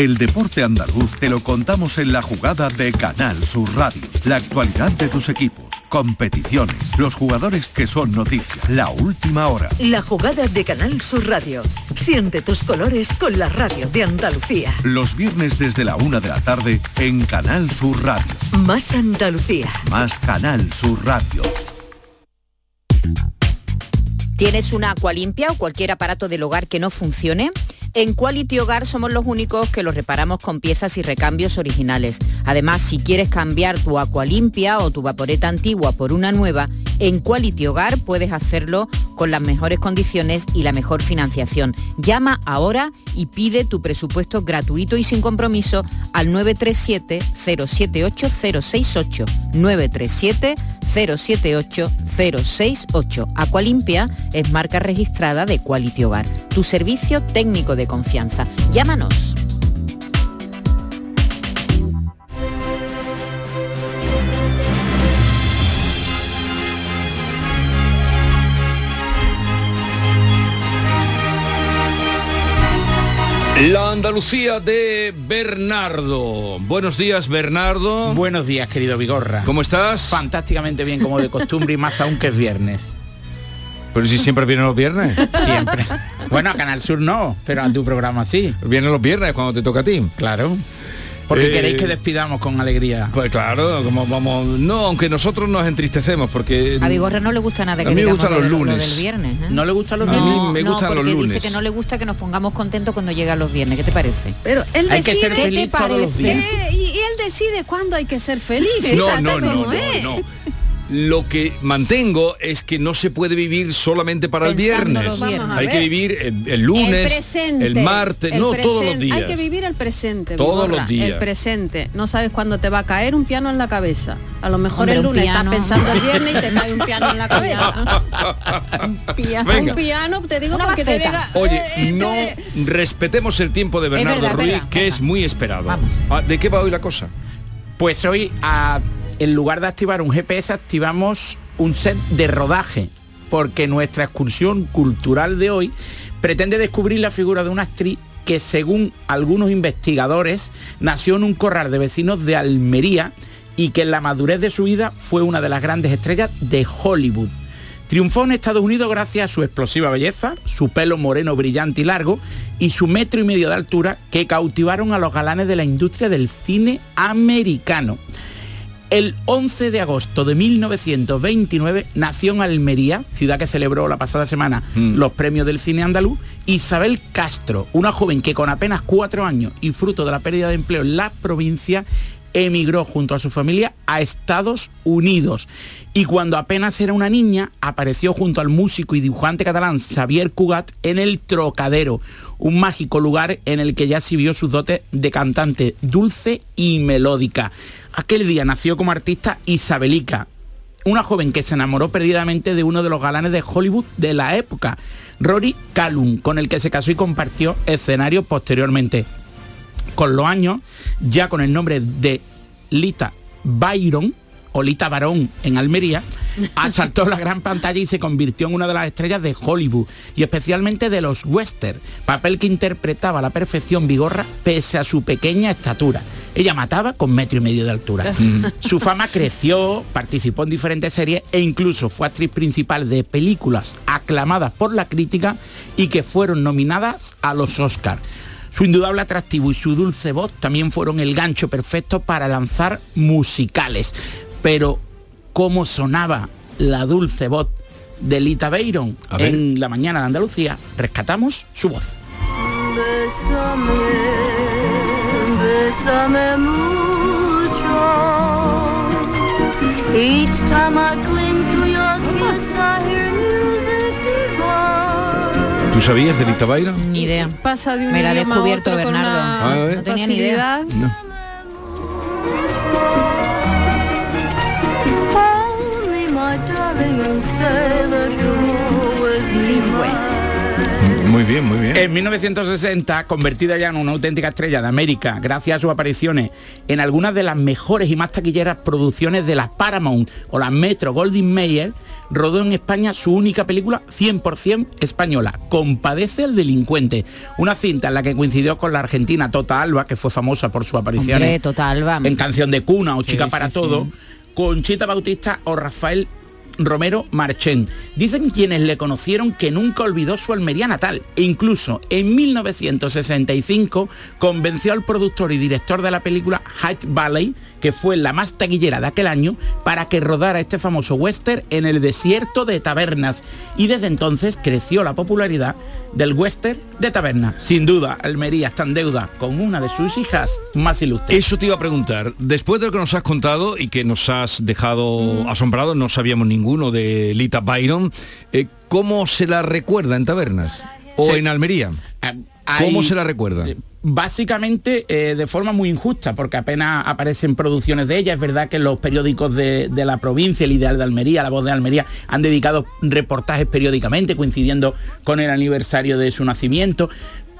El deporte andaluz te lo contamos en la jugada de Canal Sur Radio. La actualidad de tus equipos, competiciones, los jugadores que son noticia, la última hora. La jugada de Canal Sur Radio. Siente tus colores con la radio de Andalucía. Los viernes desde la una de la tarde en Canal Sur Radio. Más Andalucía. Más Canal Sur Radio. ¿Tienes una Aqualimpia o cualquier aparato del hogar que no funcione? En Quality Hogar somos los únicos que los reparamos con piezas y recambios originales. Además, si quieres cambiar tu Aqualimpia o tu vaporeta antigua por una nueva, En Quality Hogar puedes hacerlo con las mejores condiciones y la mejor financiación. Llama ahora y pide tu presupuesto gratuito y sin compromiso al 937 078 068 937 078 068. Aqualimpia es marca registrada de Quality Hogar, tu servicio técnico de confianza. Llámanos. La Andalucía de Bernardo. Buenos días, Bernardo. Buenos días, querido Vigorra. ¿Cómo estás? Fantásticamente bien, como de costumbre, y más aún que es viernes. Pero si siempre vienen los viernes. Siempre. Bueno, a Canal Sur no, pero a tu programa sí. Vienen los viernes cuando te toca a ti. Claro. Porque Eh, queréis que despidamos con alegría. Pues claro, como vamos. No, aunque nosotros nos entristecemos porque. A Vigorra no le gusta nada de A que mí me gustan de los lo- lo lunes. del viernes. ¿eh? ¿No le gustan los A mí No, me no, gustan los lunes. dice que no le gusta que nos pongamos contentos cuando llegan los viernes. ¿Qué te parece? Pero él Hay que decide, ser feliz ¿Qué te todos los parece? días. Eh, y, y él decide cuándo hay que ser feliz. No, Exacto, no, no, no. Lo que mantengo es que no se puede vivir solamente para el Pensando viernes. Hay que vivir el, el lunes, el presente, el martes, el no todos los días. Hay que vivir el presente. Todos Vigorra, los días. El presente. No sabes cuándo te va a caer un piano en la cabeza. A lo mejor Hombre, el un lunes piano. estás pensando el viernes y te cae un piano en la cabeza. Venga. Un piano, te digo Una porque te diga. Oye, eh, no respetemos el tiempo de Bernardo verdad, Ruiz, que venga. es muy esperado. Vamos. Ah, ¿De qué va hoy la cosa? Pues hoy, a- en lugar de activar un GPS, activamos un set de rodaje, porque nuestra excursión cultural de hoy pretende descubrir la figura de una actriz que según algunos investigadores nació en un corral de vecinos de Almería y que en la madurez de su vida fue una de las grandes estrellas de Hollywood. Triunfó en Estados Unidos gracias a su explosiva belleza, su pelo moreno brillante y largo y su metro y medio de altura que cautivaron a los galanes de la industria del cine americano. El 11 de agosto de 1929 nació en Almería, ciudad que celebró la pasada semana Mm. los premios del cine andaluz, Isabel Castro, una joven que con apenas cuatro años y fruto de la pérdida de empleo en la provincia, emigró junto a su familia a Estados Unidos. Y cuando apenas era una niña, apareció junto al músico y dibujante catalán Xavier Cugat en El Trocadero, un mágico lugar en el que ya exhibió sus dotes de cantante dulce y melódica. Aquel día nació como artista Isabelica, una joven que se enamoró perdidamente de uno de los galanes de Hollywood de la época, Rory Calum, con el que se casó y compartió escenario posteriormente. Con los años, ya con el nombre de Lita Byron, o Lita Barón en Almería, asaltó la gran pantalla y se convirtió en una de las estrellas de Hollywood y especialmente de los western, papel que interpretaba a la perfección Vigorra pese a su pequeña estatura. Ella mataba con metro y medio de altura. Su fama creció, participó en diferentes series e incluso fue actriz principal de películas aclamadas por la crítica y que fueron nominadas a los Oscars. Su indudable atractivo y su dulce voz también fueron el gancho perfecto para lanzar musicales. Pero, ¿cómo sonaba la dulce voz de Lita ver. en la mañana de Andalucía? Rescatamos su voz. Bésame, bésame mucho. Each time I cling to your kiss, I hear music divine. ¿Tú sabías de Lita Byron? Ni idea. Pasa de un Me la a descubierto Bernardo. una A ver. No tenía ni idea. No. Muy bien, muy bien. En 1960, convertida ya en una auténtica estrella de América, gracias a sus apariciones en algunas de las mejores y más taquilleras producciones de la Paramount o la Metro Goldwyn Mayer, rodó en España su única película 100% española, Compadece al delincuente, una cinta en la que coincidió con la argentina Tota Alba, que fue famosa por sus apariciones Hombre, total, vamos. en Canción de Cuna o Chica para sí, Todo, sí. con Chita Bautista o Rafael Romero Marchén. Dicen quienes le conocieron que nunca olvidó su Almería natal e incluso en 1965 convenció al productor y director de la película Hyde Valley, que fue la más taquillera de aquel año, para que rodara este famoso western en el desierto de Tabernas. Y desde entonces creció la popularidad del western de Tabernas. Sin duda, Almería está en deuda con una de sus hijas más ilustres. Eso te iba a preguntar. Después de lo que nos has contado y que nos has dejado asombrados, no sabíamos ninguno alguno de Lita Byron. Eh, ¿Cómo se la recuerda en tabernas? ¿O Sí. en Almería? hay- ¿Cómo se la recuerda? Básicamente eh, de forma muy injusta, porque apenas aparecen producciones de ella. Es verdad que los periódicos de, de la provincia, el Ideal de Almería, La Voz de Almería, han dedicado reportajes periódicamente coincidiendo con el aniversario de su nacimiento.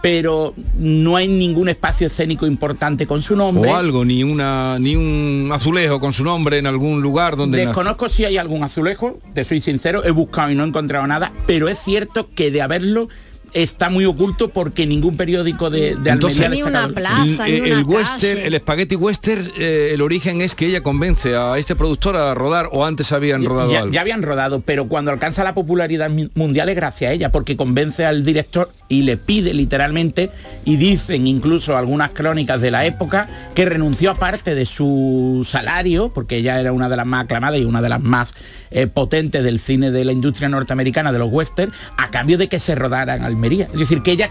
Pero no hay ningún espacio escénico importante con su nombre. O algo, ni una ni un azulejo con su nombre en algún lugar donde nace. Desconozco si hay algún azulejo, te soy sincero, he buscado y no he encontrado nada, pero es cierto que de haberlo está muy oculto porque ningún periódico de, de Entonces, Almería destacado el- western, el espagueti western, eh, el origen es que ella convence a este productor a rodar o antes habían rodado ya, algo. ya habían rodado, pero cuando alcanza la popularidad mundial es gracias a ella, porque convence al director y le pide literalmente, y dicen incluso algunas crónicas de la época, que renunció a parte de su salario, porque ella era una de las más aclamadas y una de las más eh, potentes del cine de la industria norteamericana, de los western, a cambio de que se rodara en Almería. Es decir, que ella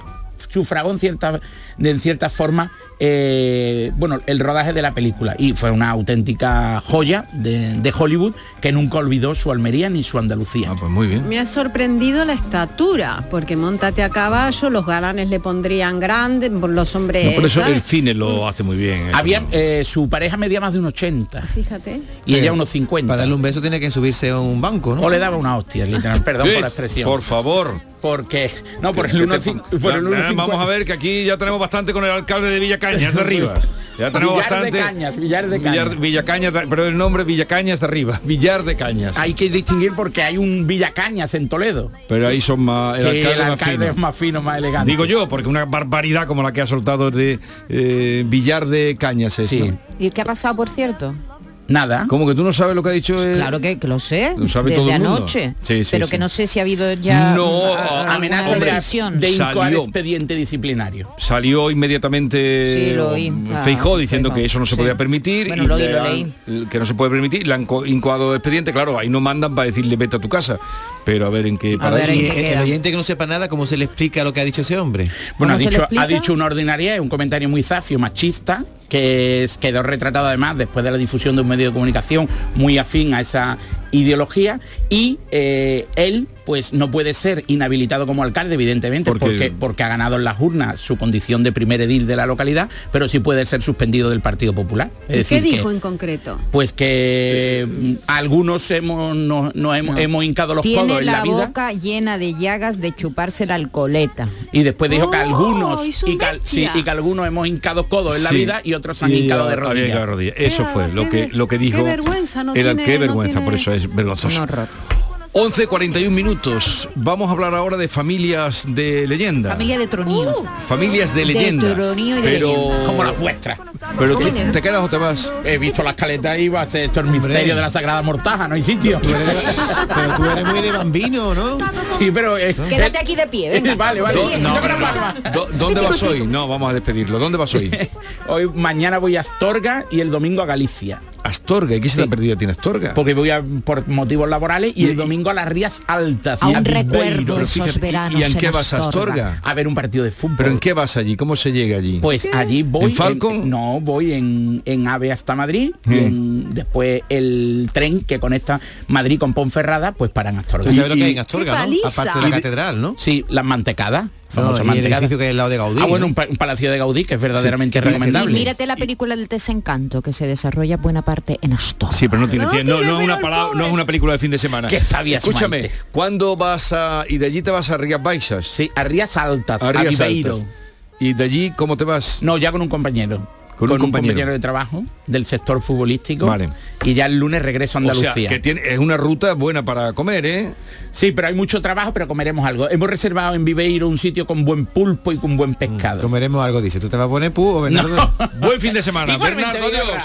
sufragó en cierta, de- en cierta forma eh, bueno, el rodaje de la película y fue una auténtica joya de, de Hollywood que nunca olvidó su Almería ni su Andalucía. pues muy bien. Me ha sorprendido la estatura, porque montate a caballo, los galanes le pondrían grandes, los hombres... No, por eso ¿sabes? el cine lo hace muy bien. Había, eh, su pareja medía más de un 80 Fíjate. y ella unos 50. Para darle un beso tiene que subirse a un banco, ¿no? O le daba una hostia, literal, perdón Sí, por la expresión. Por favor. Porque, no, por el que te- 1,5 por el Ya, 1,50. Vamos a ver que aquí ya tenemos bastante con el alcalde de Villacañas de arriba. Ya tenemos Villar de bastante. Cañas, Villar de Villar- Cañas. Villacañas, de- pero el nombre Villacañas de arriba. Villar de Cañas. Hay que distinguir porque hay un Villacañas en Toledo. Pero ahí son más. El que alcalde, el más fino. es más fino, más elegante. Digo yo, porque una barbaridad como la que ha soltado de eh, Villar de Cañas es. ¿no? ¿Y qué ha pasado, por cierto? Nada. ¿Cómo que tú no sabes lo que ha dicho el- Claro que, que lo sé, Lo sabe desde todo el mundo. anoche. Sí, sí, pero sí. que no sé si ha habido ya No, amenaza de, de incoar expediente disciplinario. Salió inmediatamente Sí, lo oí. Ah, Feijó diciendo Feijó. que eso no se Sí. podía permitir Bueno, y lo oí, le lo han- que no se puede permitir, le han co- incoado expediente, claro, ahí no mandan para decirle vete a tu casa, pero a ver en qué paraíso. Y el, el oyente que no sepa nada, ¿cómo se le explica lo que ha dicho ese hombre? Bueno, ha dicho, ha dicho una ordinaria, un comentario muy zafio, machista, que quedó retratado además después de la difusión de un medio de comunicación muy afín a esa ideología y eh, él pues no puede ser inhabilitado como alcalde evidentemente Porque- porque, porque ha ganado en las urnas su condición de primer edil de la localidad pero sí puede ser suspendido del Partido Popular es ¿Y qué decir que- dijo en concreto? pues que mm, algunos hemos nos, nos hemos, No. hemos hincado los Tiene codos en la, la vida boca llena de llagas de chuparse la alcoleta. y después dijo que Oh, algunos y que, al- sí, bestia. y que algunos hemos hincado codos en la Sí. vida y otros han Y hincado de rodillas. Eso fue lo que lo que dijo. vergüenza, no era- tiene- qué no vergüenza, tiene- por eso es vergonzoso. Un horror. 11.41 minutos. Vamos a hablar ahora de familias de leyenda. Familia de troníos. Familias de De leyenda. tronío y de pero leyenda. Como las vuestras. Pero tú te quedas o te vas. He visto las caletas y va a ser esto el misterio de la Sagrada Mortaja, no hay sitio. Pero tú eres muy de bambino, ¿no? Sí, pero eh, Quédate aquí de pie, venga. vale, vale. Do- no, no. ¿Dónde vas hoy? No, vamos a despedirlo. ¿Dónde vas hoy? Hoy mañana voy a Astorga y el domingo a Galicia. Astorga. ¿Y qué se te ha perdido? ¿Tiene Astorga? Porque voy a, por motivos laborales y el domingo a las Rías Altas. Aún y a recuerdo esos fíjate, veranos ¿y en en qué vas a Astorga? A ver un partido de fútbol. ¿Pero en qué vas allí? ¿Cómo se llega allí? Pues allí voy ¿En Falcon? no, voy en, en AVE hasta Madrid y en- después el tren que conecta Madrid con Ponferrada, pues para en Astorga. Tú sabes lo Y- que hay en Astorga, ¡Qué ¿no? Aparte de la catedral, ¿no? Sí, las mantecadas. No, y el edificio que lado de Gaudí. Ah, bueno, ¿no? un, pa- un palacio de Gaudí que es verdaderamente Sí, que Y recomendable. mírate la película del desencanto que se desarrolla buena parte en Astorga. Sí, pero no tiene No tiempo. No, es una palabra- no es una película de fin de semana. Qué sabia es Escúchame, Maite. ¿cuándo vas a y de allí te vas a Rías Baixas? Sí, a Rías Altas, a, Rías. Altas. ¿Y de allí cómo te vas? No, ya con un compañero. Con un compañero. de trabajo del sector futbolístico. Vale. Y ya el lunes regreso a O Andalucía. sea, que tiene, es una ruta buena para comer, ¿eh? Sí, pero hay mucho trabajo, pero comeremos algo. Hemos reservado en Viveiro un sitio con buen pulpo y con buen pescado. Comeremos algo, dice. ¿Tú te vas a poner pu o Bernardo? Buen fin de semana. Bernardo, adiós.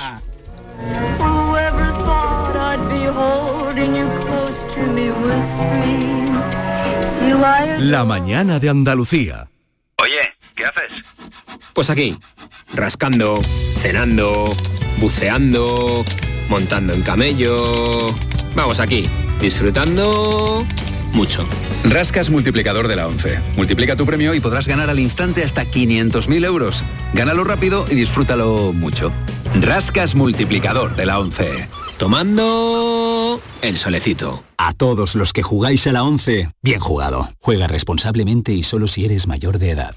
La mañana de Andalucía. Oye, ¿qué haces? Pues aquí, rascando, cenando, buceando, montando en camello. Vamos aquí, disfrutando mucho. Rascas multiplicador de la 11. Multiplica tu premio y podrás ganar al instante hasta 500.000 euros. Gánalo rápido y disfrútalo mucho. Rascas multiplicador de la 11. Tomando el solecito. A todos los que jugáis a la 11, bien jugado. Juega responsablemente y solo si eres mayor de edad.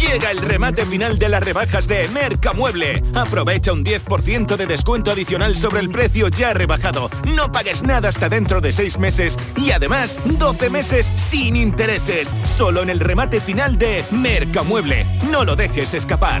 Llega el remate final de las rebajas de Mercamueble. Aprovecha un 10% de descuento adicional sobre el precio ya rebajado. No pagues nada hasta dentro de 6 meses y además 12 meses sin intereses. Solo en el remate final de Mercamueble. No lo dejes escapar.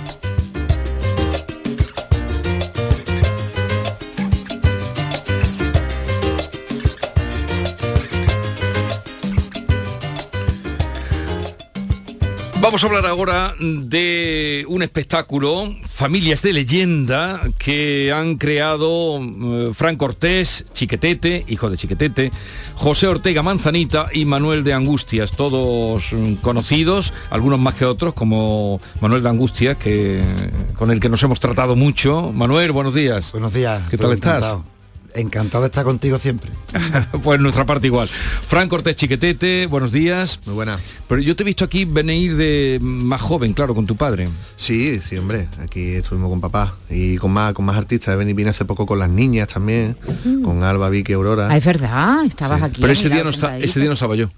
Vamos a hablar ahora de un espectáculo, Familias de Leyenda, que han creado eh, Fran Cortés, Chiquetete, hijo de Chiquetete, José Ortega Manzanita y Manuel de Angustias, todos conocidos, algunos más que otros, como Manuel de Angustias, que, con el que nos hemos tratado mucho. Manuel, buenos días. Buenos días. ¿Qué tal estás? Encantado. Encantado de estar contigo siempre. pues nuestra parte igual. Fran Cortés Chiquetete, buenos días. Muy buena. Pero yo te he visto aquí venir de más joven, claro, con tu padre. Sí, sí, hombre. Aquí estuvimos con papá y con más, con más artistas. Vení, vine hace poco con las niñas también, con Alba, Vicky, Aurora. Ah, es verdad, estabas aquí. Pero ese día, no está, ese día no estaba yo.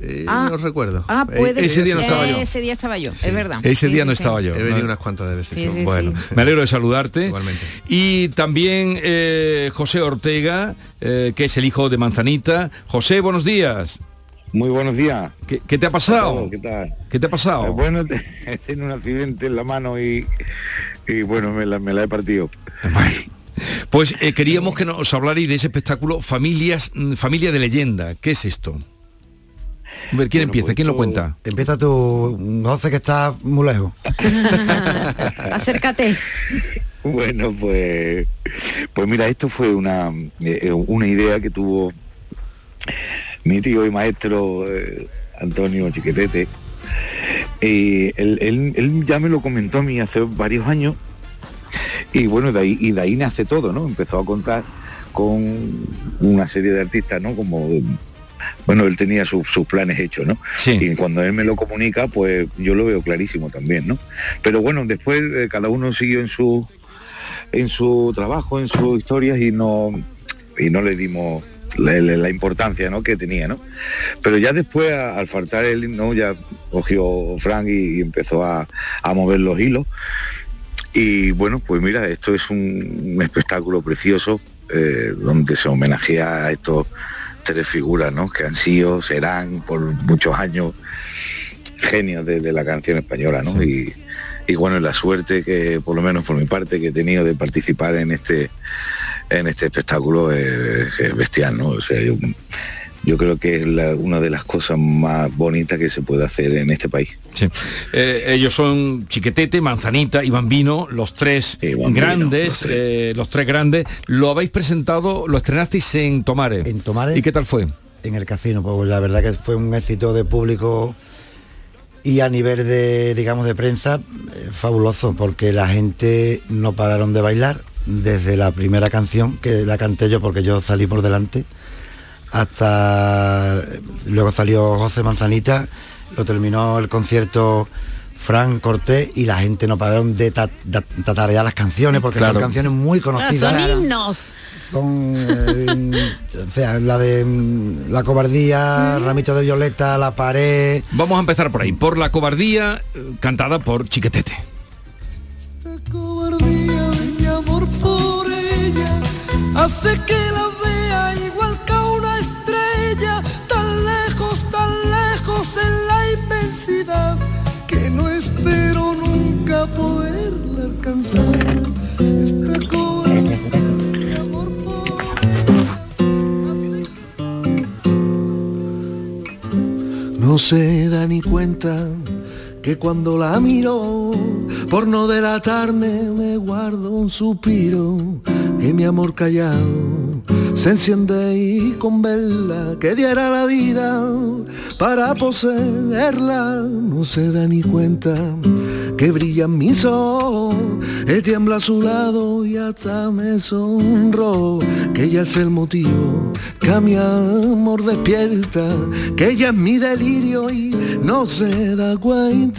Eh, Ah. no recuerdo. Ah, Eh, puede ese día no estaba yo. Ese día estaba yo, es verdad. Ese Sí, día sí, no sí. estaba yo. He venido unas cuantas de veces. Sí, sí, bueno, sí. Me alegro de saludarte. Igualmente. Y también eh, José Ortega, eh, que es el hijo de Manzanita. José, buenos días. Muy buenos días. ¿Qué, qué te ha pasado? ¿Qué tal? ¿Qué te ha pasado? Eh, bueno, te- he tenido un accidente en la mano y, y bueno, me la, me la he partido. Pues eh, queríamos que nos hablarais de ese espectáculo Familias, mm, Familia de Leyenda. ¿Qué es esto? A ver, ¿quién empieza? ¿Quién lo cuenta? Empieza tú, José, que está muy lejos. Acércate. Bueno, pues, pues mira, esto fue una, eh, una idea que tuvo mi tío y maestro eh, Antonio Chiquetete. Y él, él- él ya me lo comentó a mí hace varios años y bueno, de ahí, y de ahí nace todo, ¿no? Empezó a contar con una serie de artistas, ¿no? Como, bueno, él tenía sus- sus planes hechos, ¿no? Y cuando él me lo comunica, pues yo lo veo clarísimo también, ¿no? Pero bueno, después eh, cada uno siguió en su en su trabajo, en sus historias y no y no le dimos la, la- la importancia ¿no? que tenía, ¿no? Pero ya después, a- al faltar el himno, ya cogió Frank y, y empezó a, a mover los hilos. Y bueno, pues mira, esto es un, un espectáculo precioso eh, donde se homenajea a estos tres figuras, ¿no? Que han sido, serán por muchos años genios de, de la canción española, ¿no? Y, y bueno, la suerte que, por lo menos por mi parte, que he tenido de participar en este en este espectáculo es, es bestial, ¿no? O sea, yo, yo creo que es la- una de las cosas más bonitas que se puede hacer en este país. Sí. Eh, ellos son Chiquetete, Manzanita y Bambino, los tres grandes, los tres. los tres grandes. Lo habéis presentado, lo estrenasteis en Tomares. En Tomares. ¿Y qué tal fue? En el casino, pues la verdad que fue un éxito de público y a nivel de, digamos, de prensa, eh, fabuloso, porque la gente no pararon de bailar desde la primera canción, que la canté yo porque yo salí por delante, hasta luego salió José Manzanita, lo terminó el concierto Fran Cortés y la gente no pararon de ta- ta- tatarear las canciones porque Claro. son canciones muy Ah, conocidas. son himnos. Son, eh, o sea, la de mm, la cobardía, ramito de violeta, la pared. Vamos a empezar por ahí, por la cobardía cantada por Chiquetete. cobardía de mi amor por ella hace que la No se da ni cuenta que cuando la miro, por no delatarme, me guardo un suspiro, que mi amor callado se enciende y con verla que diera la vida para poseerla, no se da ni cuenta que brillan mis ojos, tiembla a su lado y hasta me sonro, que ella es el motivo que a mi amor despierta, que ella es mi delirio y no se da cuenta.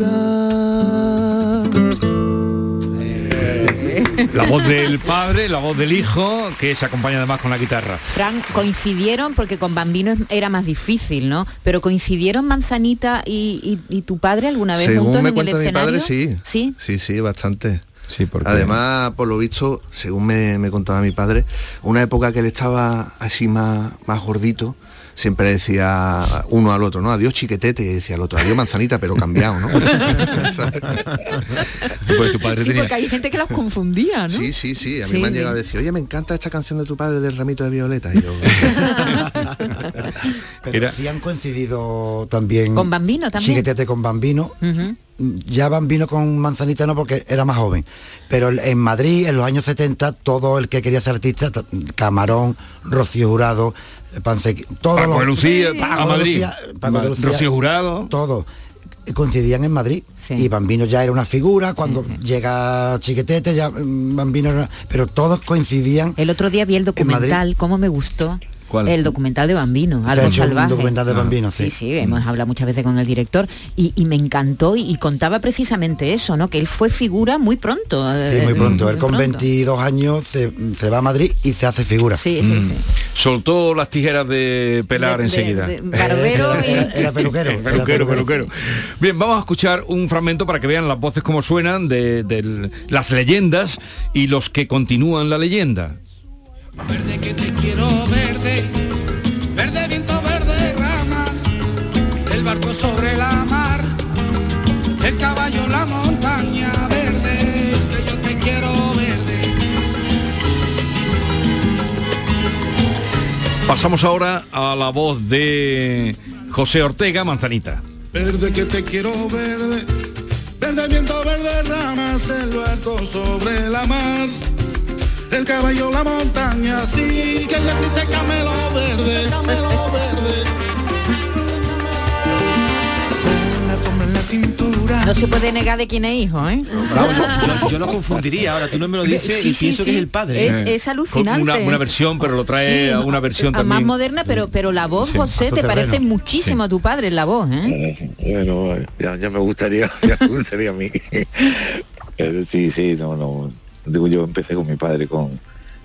La voz del padre, la voz del hijo, que se acompaña además con la guitarra. Fran, coincidieron, porque con Bambino era más difícil, ¿no? Pero coincidieron Manzanita y, y- y tu padre alguna vez juntos Según me en el mi escenario. padre, sí. Sí. Sí, sí, bastante. Sí, porque... Además, por lo visto, según me, me contaba mi padre, una época que él estaba así más, más gordito, siempre decía uno al otro, ¿no? Adiós chiquetete, y decía el otro, adiós manzanita, pero cambiado, ¿no? Pues tu padre Sí, porque hay gente que los confundía, ¿no? Sí, sí, sí. A mí Sí, me han sí. llegado a decir, oye, me encanta esta canción de tu padre del ramito de violeta. Y yo, Pero sí han coincidido también. Con Bambino también. Con Bambino. Ya Bambino con Manzanita no porque era más joven. Pero en Madrid, en los años 70, todo el que quería ser artista, Camarón, Rocío Jurado, eh, Pancequi, todos Paco los- de Lucía, Sí. Paco Paco de Madrid, Lucía, Paco de Ma- Lucía, Rocío Jurado. Todos coincidían en Madrid y Bambino ya era una figura cuando llega Chiquetete ya mm, Bambino era pero todos coincidían El otro día vi el documental, ¿cómo me gustó? ¿Cuál? El documental de Bambino, algo hecho un salvaje. documental de Bambino, sí. sí, sí, hemos hablado muchas veces con el director y, y me encantó y, y contaba precisamente eso, ¿no? Que él fue figura muy pronto. Sí, eh, muy pronto. Él muy con pronto. 22 años se, se va a Madrid y se hace figura. Sí, sí, sí. Soltó las tijeras de pelar De- enseguida. de barbero y- Era- era peluquero, era peluquero, peluquero. Bien, vamos a escuchar un fragmento para que vean las voces como suenan de, de las leyendas y los que continúan la leyenda. Verde que te quiero verde, verde viento, verde ramas, el barco sobre la mar, el caballo, la montaña verde, que yo te quiero verde. Pasamos ahora a la voz de José Ortega Manzanita. Verde que te quiero verde, verde viento, verde ramas, el barco sobre la mar, el caballo, la montaña, sí, que yo a ti te camelo verde, camelo verde. No se puede negar de quién es hijo, ¿eh? yo, yo lo confundiría ahora, tú no me lo dices Sí, y sí, pienso que es el padre. Es- es alucinante. Una, una versión, pero lo trae Sí, a una versión a también. más moderna, pero pero la voz, Sí. José, te Terreno. parece muchísimo a tu padre en la voz, ¿eh? Bueno, ya, ya me gustaría, ya me gustaría a mí. Pero sí, sí, no, no. Digo, yo empecé con mi padre con,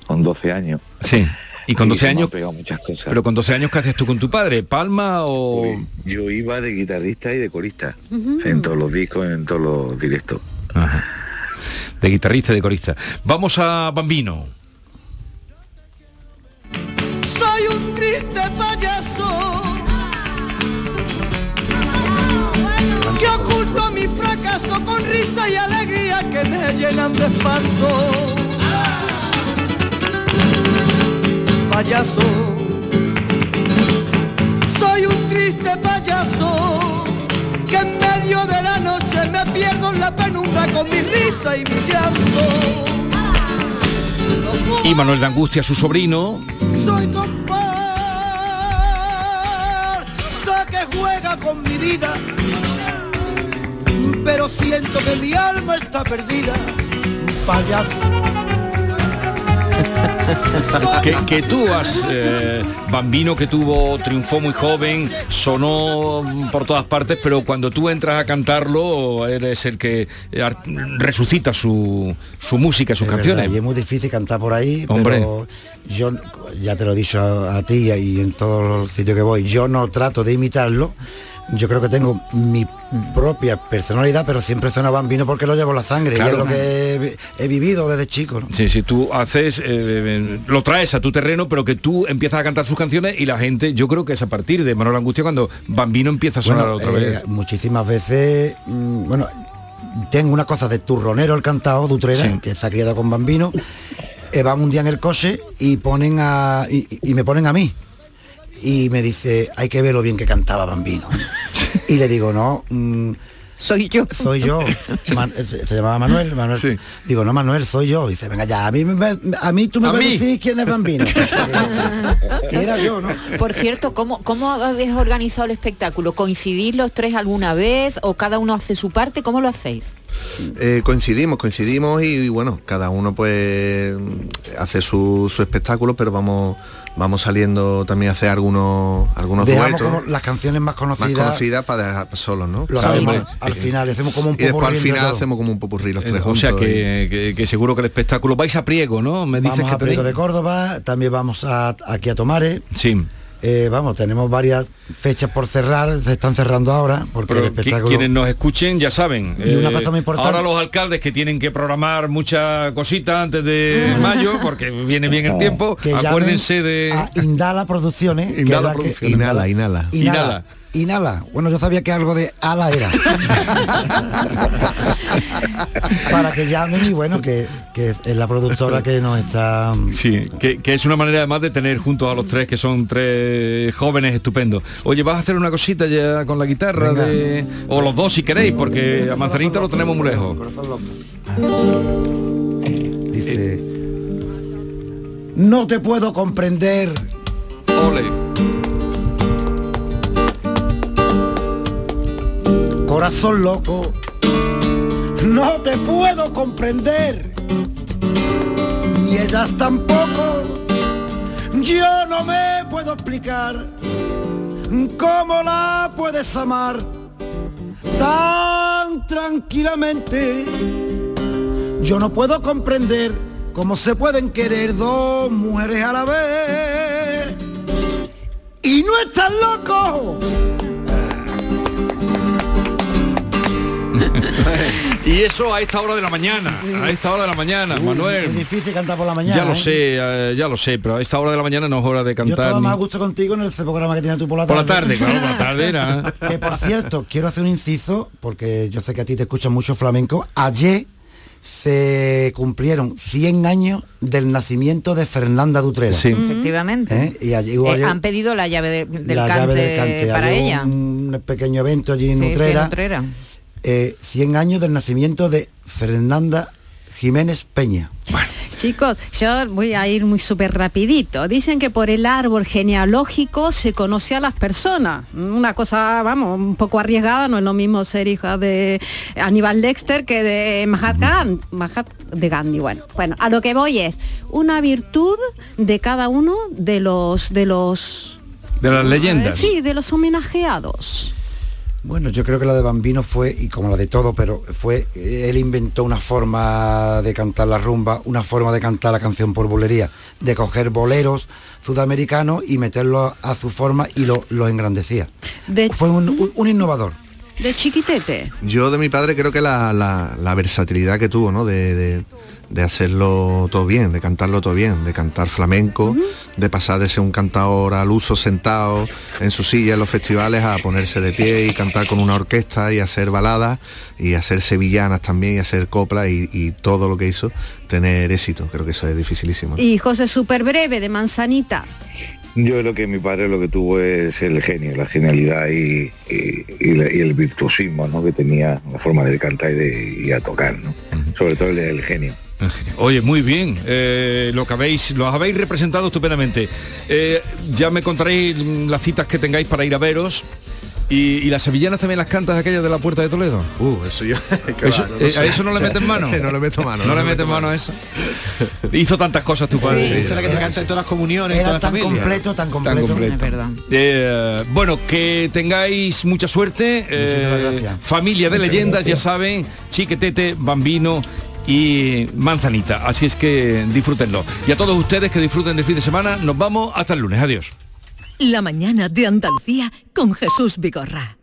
con 12 años. Sí. Y con 12 se me han años, pegado muchas cosas. pero con 12 años, ¿qué haces tú con tu padre? ¿Palma o...? Pues yo iba de guitarrista y de corista en todos los discos, en todos los directos. Ajá. De guitarrista y de corista. Vamos a Bambino. Soy un triste payaso que oculto mi fracaso con risa y alegría que me llenan de espanto. Payaso, soy un triste payaso que en medio de la noche me pierdo en la penumbra con mi risa y mi llanto. Y Manuel de Angustia, su sobrino. Soy comparsa que juega con mi vida, pero siento que mi alma está perdida. Payaso. que, que tú has, eh, Bambino que tuvo, triunfó muy joven, sonó por todas partes, pero cuando tú entras a cantarlo, eres el que eh, resucita su, su música, sus Es canciones. verdad, y es muy difícil cantar por ahí, Hombre. pero yo, ya te lo he dicho a, a ti y en todos los sitios que voy, yo no trato de imitarlo, yo creo que tengo mi propia personalidad, pero siempre suena bambino porque lo llevo la sangre, y es lo que he, vi- he vivido desde chico. ¿no? Sí, sí, tú haces, eh, eh, lo traes a tu terreno, pero que tú empiezas a cantar sus canciones y la gente, yo creo que es a partir de Manuel Angustia cuando Bambino empieza a sonar Bueno, otra eh, vez. muchísimas veces, mm, bueno, tengo una cosa de turronero el cantado de Utrera, Sí. que está criado con bambino. eh, van un día en el coche y ponen a y, y me ponen a mí. Y me dice, hay que ver lo bien que cantaba Bambino. y le digo, no, mm, soy yo. Soy yo. Man- eh, se, llamaba Manuel, Manuel. Digo, no, Manuel, soy yo. Dice, venga ya, a mí, me- a mí tú me ¿A vas a mí? decir quién es Bambino. y era yo, ¿no? Por cierto, ¿cómo, ¿cómo habéis organizado el espectáculo? ¿Coincidís los tres alguna vez o cada uno hace su parte? ¿Cómo lo hacéis? Eh, coincidimos, coincidimos y, y bueno, cada uno pues hace su, su espectáculo, pero vamos vamos saliendo también a hacer algunos algunos Dejamos duetos como las canciones más más conocidas. conocidas para dejar solos, ¿no? Lo hacemos al final, hacemos como un y después al final hacemos como un popurrí los tres o juntos. sea y- que, seguro que el espectáculo vais a Priego, ¿no? Me dices Vamos que a Priego de Córdoba, también vamos a, aquí a Tomare. Sí. Eh, vamos, tenemos varias fechas por cerrar, se están cerrando ahora, porque Pero el espectáculo... quienes nos escuchen ya saben. Y una cosa muy importante- Ahora los alcaldes que tienen que programar mucha cosita antes de mayo, porque viene bien el tiempo, que acuérdense de... a Indala Producciones. Indala que- Producciones. Inhala, inhala. Inhala. Inhala. Inhala. Bueno, yo sabía que algo de ala era. Para que llamen y bueno, que, que es la productora que nos está... Sí, que, que es una manera además de tener juntos a los tres, que son tres jóvenes estupendos. Oye, ¿vas a hacer una cosita ya con la guitarra? De... O los dos si queréis, porque a Manzanita lo tenemos muy lejos. Dice... No te puedo comprender. Ole. Corazón loco. No te puedo comprender. Ni ellas tampoco. Yo no me puedo explicar cómo la puedes amar tan tranquilamente. Yo no puedo comprender cómo se pueden querer dos mujeres a la vez. Y no estás loco. Y eso a esta hora de la mañana, a esta hora de la mañana, Manuel. Es difícil cantar por la mañana. Ya lo ¿eh? sé, eh, ya lo sé, pero a esta hora de la mañana no es hora de Yo cantar. estaba más a gusto contigo en el programa que tienes tú por la Por tarde. la tarde, claro, por la tarde era. Que por cierto, quiero hacer un inciso, porque yo sé que a ti te escuchan mucho flamenco. Ayer se cumplieron 100 años del nacimiento de Fernanda Dutrera. Sí. Efectivamente. ¿Eh? Y allí Eh, han pedido la llave de- del, la cante llave del cante. para Hay ella. Un pequeño evento allí en Sí, sí, en Utrera. Eh, 100 años del nacimiento de Fernanda Jiménez Peña. Chicos, yo voy a ir muy súper rapidito. Dicen que por el árbol genealógico se conoce a las personas. Una cosa, vamos, un poco arriesgada, no es lo mismo ser hija de Aníbal Dexter que de Mahatma Gandhi, Mahat- de Gandhi. Bueno, bueno, a lo que voy es una virtud de cada uno de los de los De las leyendas. Sí, de los homenajeados. Bueno, yo creo que la de Bambino fue, y como la de todo, pero fue, él inventó una forma de cantar la rumba, una forma de cantar la canción por bolería, de coger boleros sudamericanos y meterlos a su forma y lo, lo engrandecía. Fue un, un- un innovador. De chiquitete. Yo de mi padre creo que la, la- la versatilidad que tuvo, ¿no? De, de- de hacerlo todo bien, de cantarlo todo bien, de cantar flamenco, de pasar de ser un cantador al uso sentado en su silla en los festivales a ponerse de pie y cantar con una orquesta y hacer baladas y hacer sevillanas también y hacer copla y, y todo lo que hizo tener éxito. Creo que eso es dificilísimo. ¿no? Y José súper breve de manzanita. Yo creo que mi padre lo que tuvo es el genio, la genialidad y, y- y la- y el virtuosismo ¿no? que tenía, la forma de cantar y de y a tocar, ¿no? sobre todo el, el genio. Oye, muy bien, eh, lo que habéis, lo habéis representado estupendamente. Eh, ya me contaréis las citas que tengáis para ir a veros. Y, y las sevillanas también las cantas aquellas de la puerta de Toledo. Uh, eso yo. Eso- eh, ¿A eso no le meten mano? no le meto mano. No, le metes mano a eso. Hizo tantas cosas tu padre. Esa es la que se canta en todas las comuniones, en Era todas las tan familias. completo, tan Tan completo. Eh, bueno, que tengáis mucha suerte. eh, familia de leyendas, ya saben, Chiquetete, Bambino y Manzanita. Así es que disfrútenlo. Y a todos ustedes que disfruten del fin de semana, nos vamos hasta el lunes. Adiós. La mañana de Andalucía con Jesús Vigorra.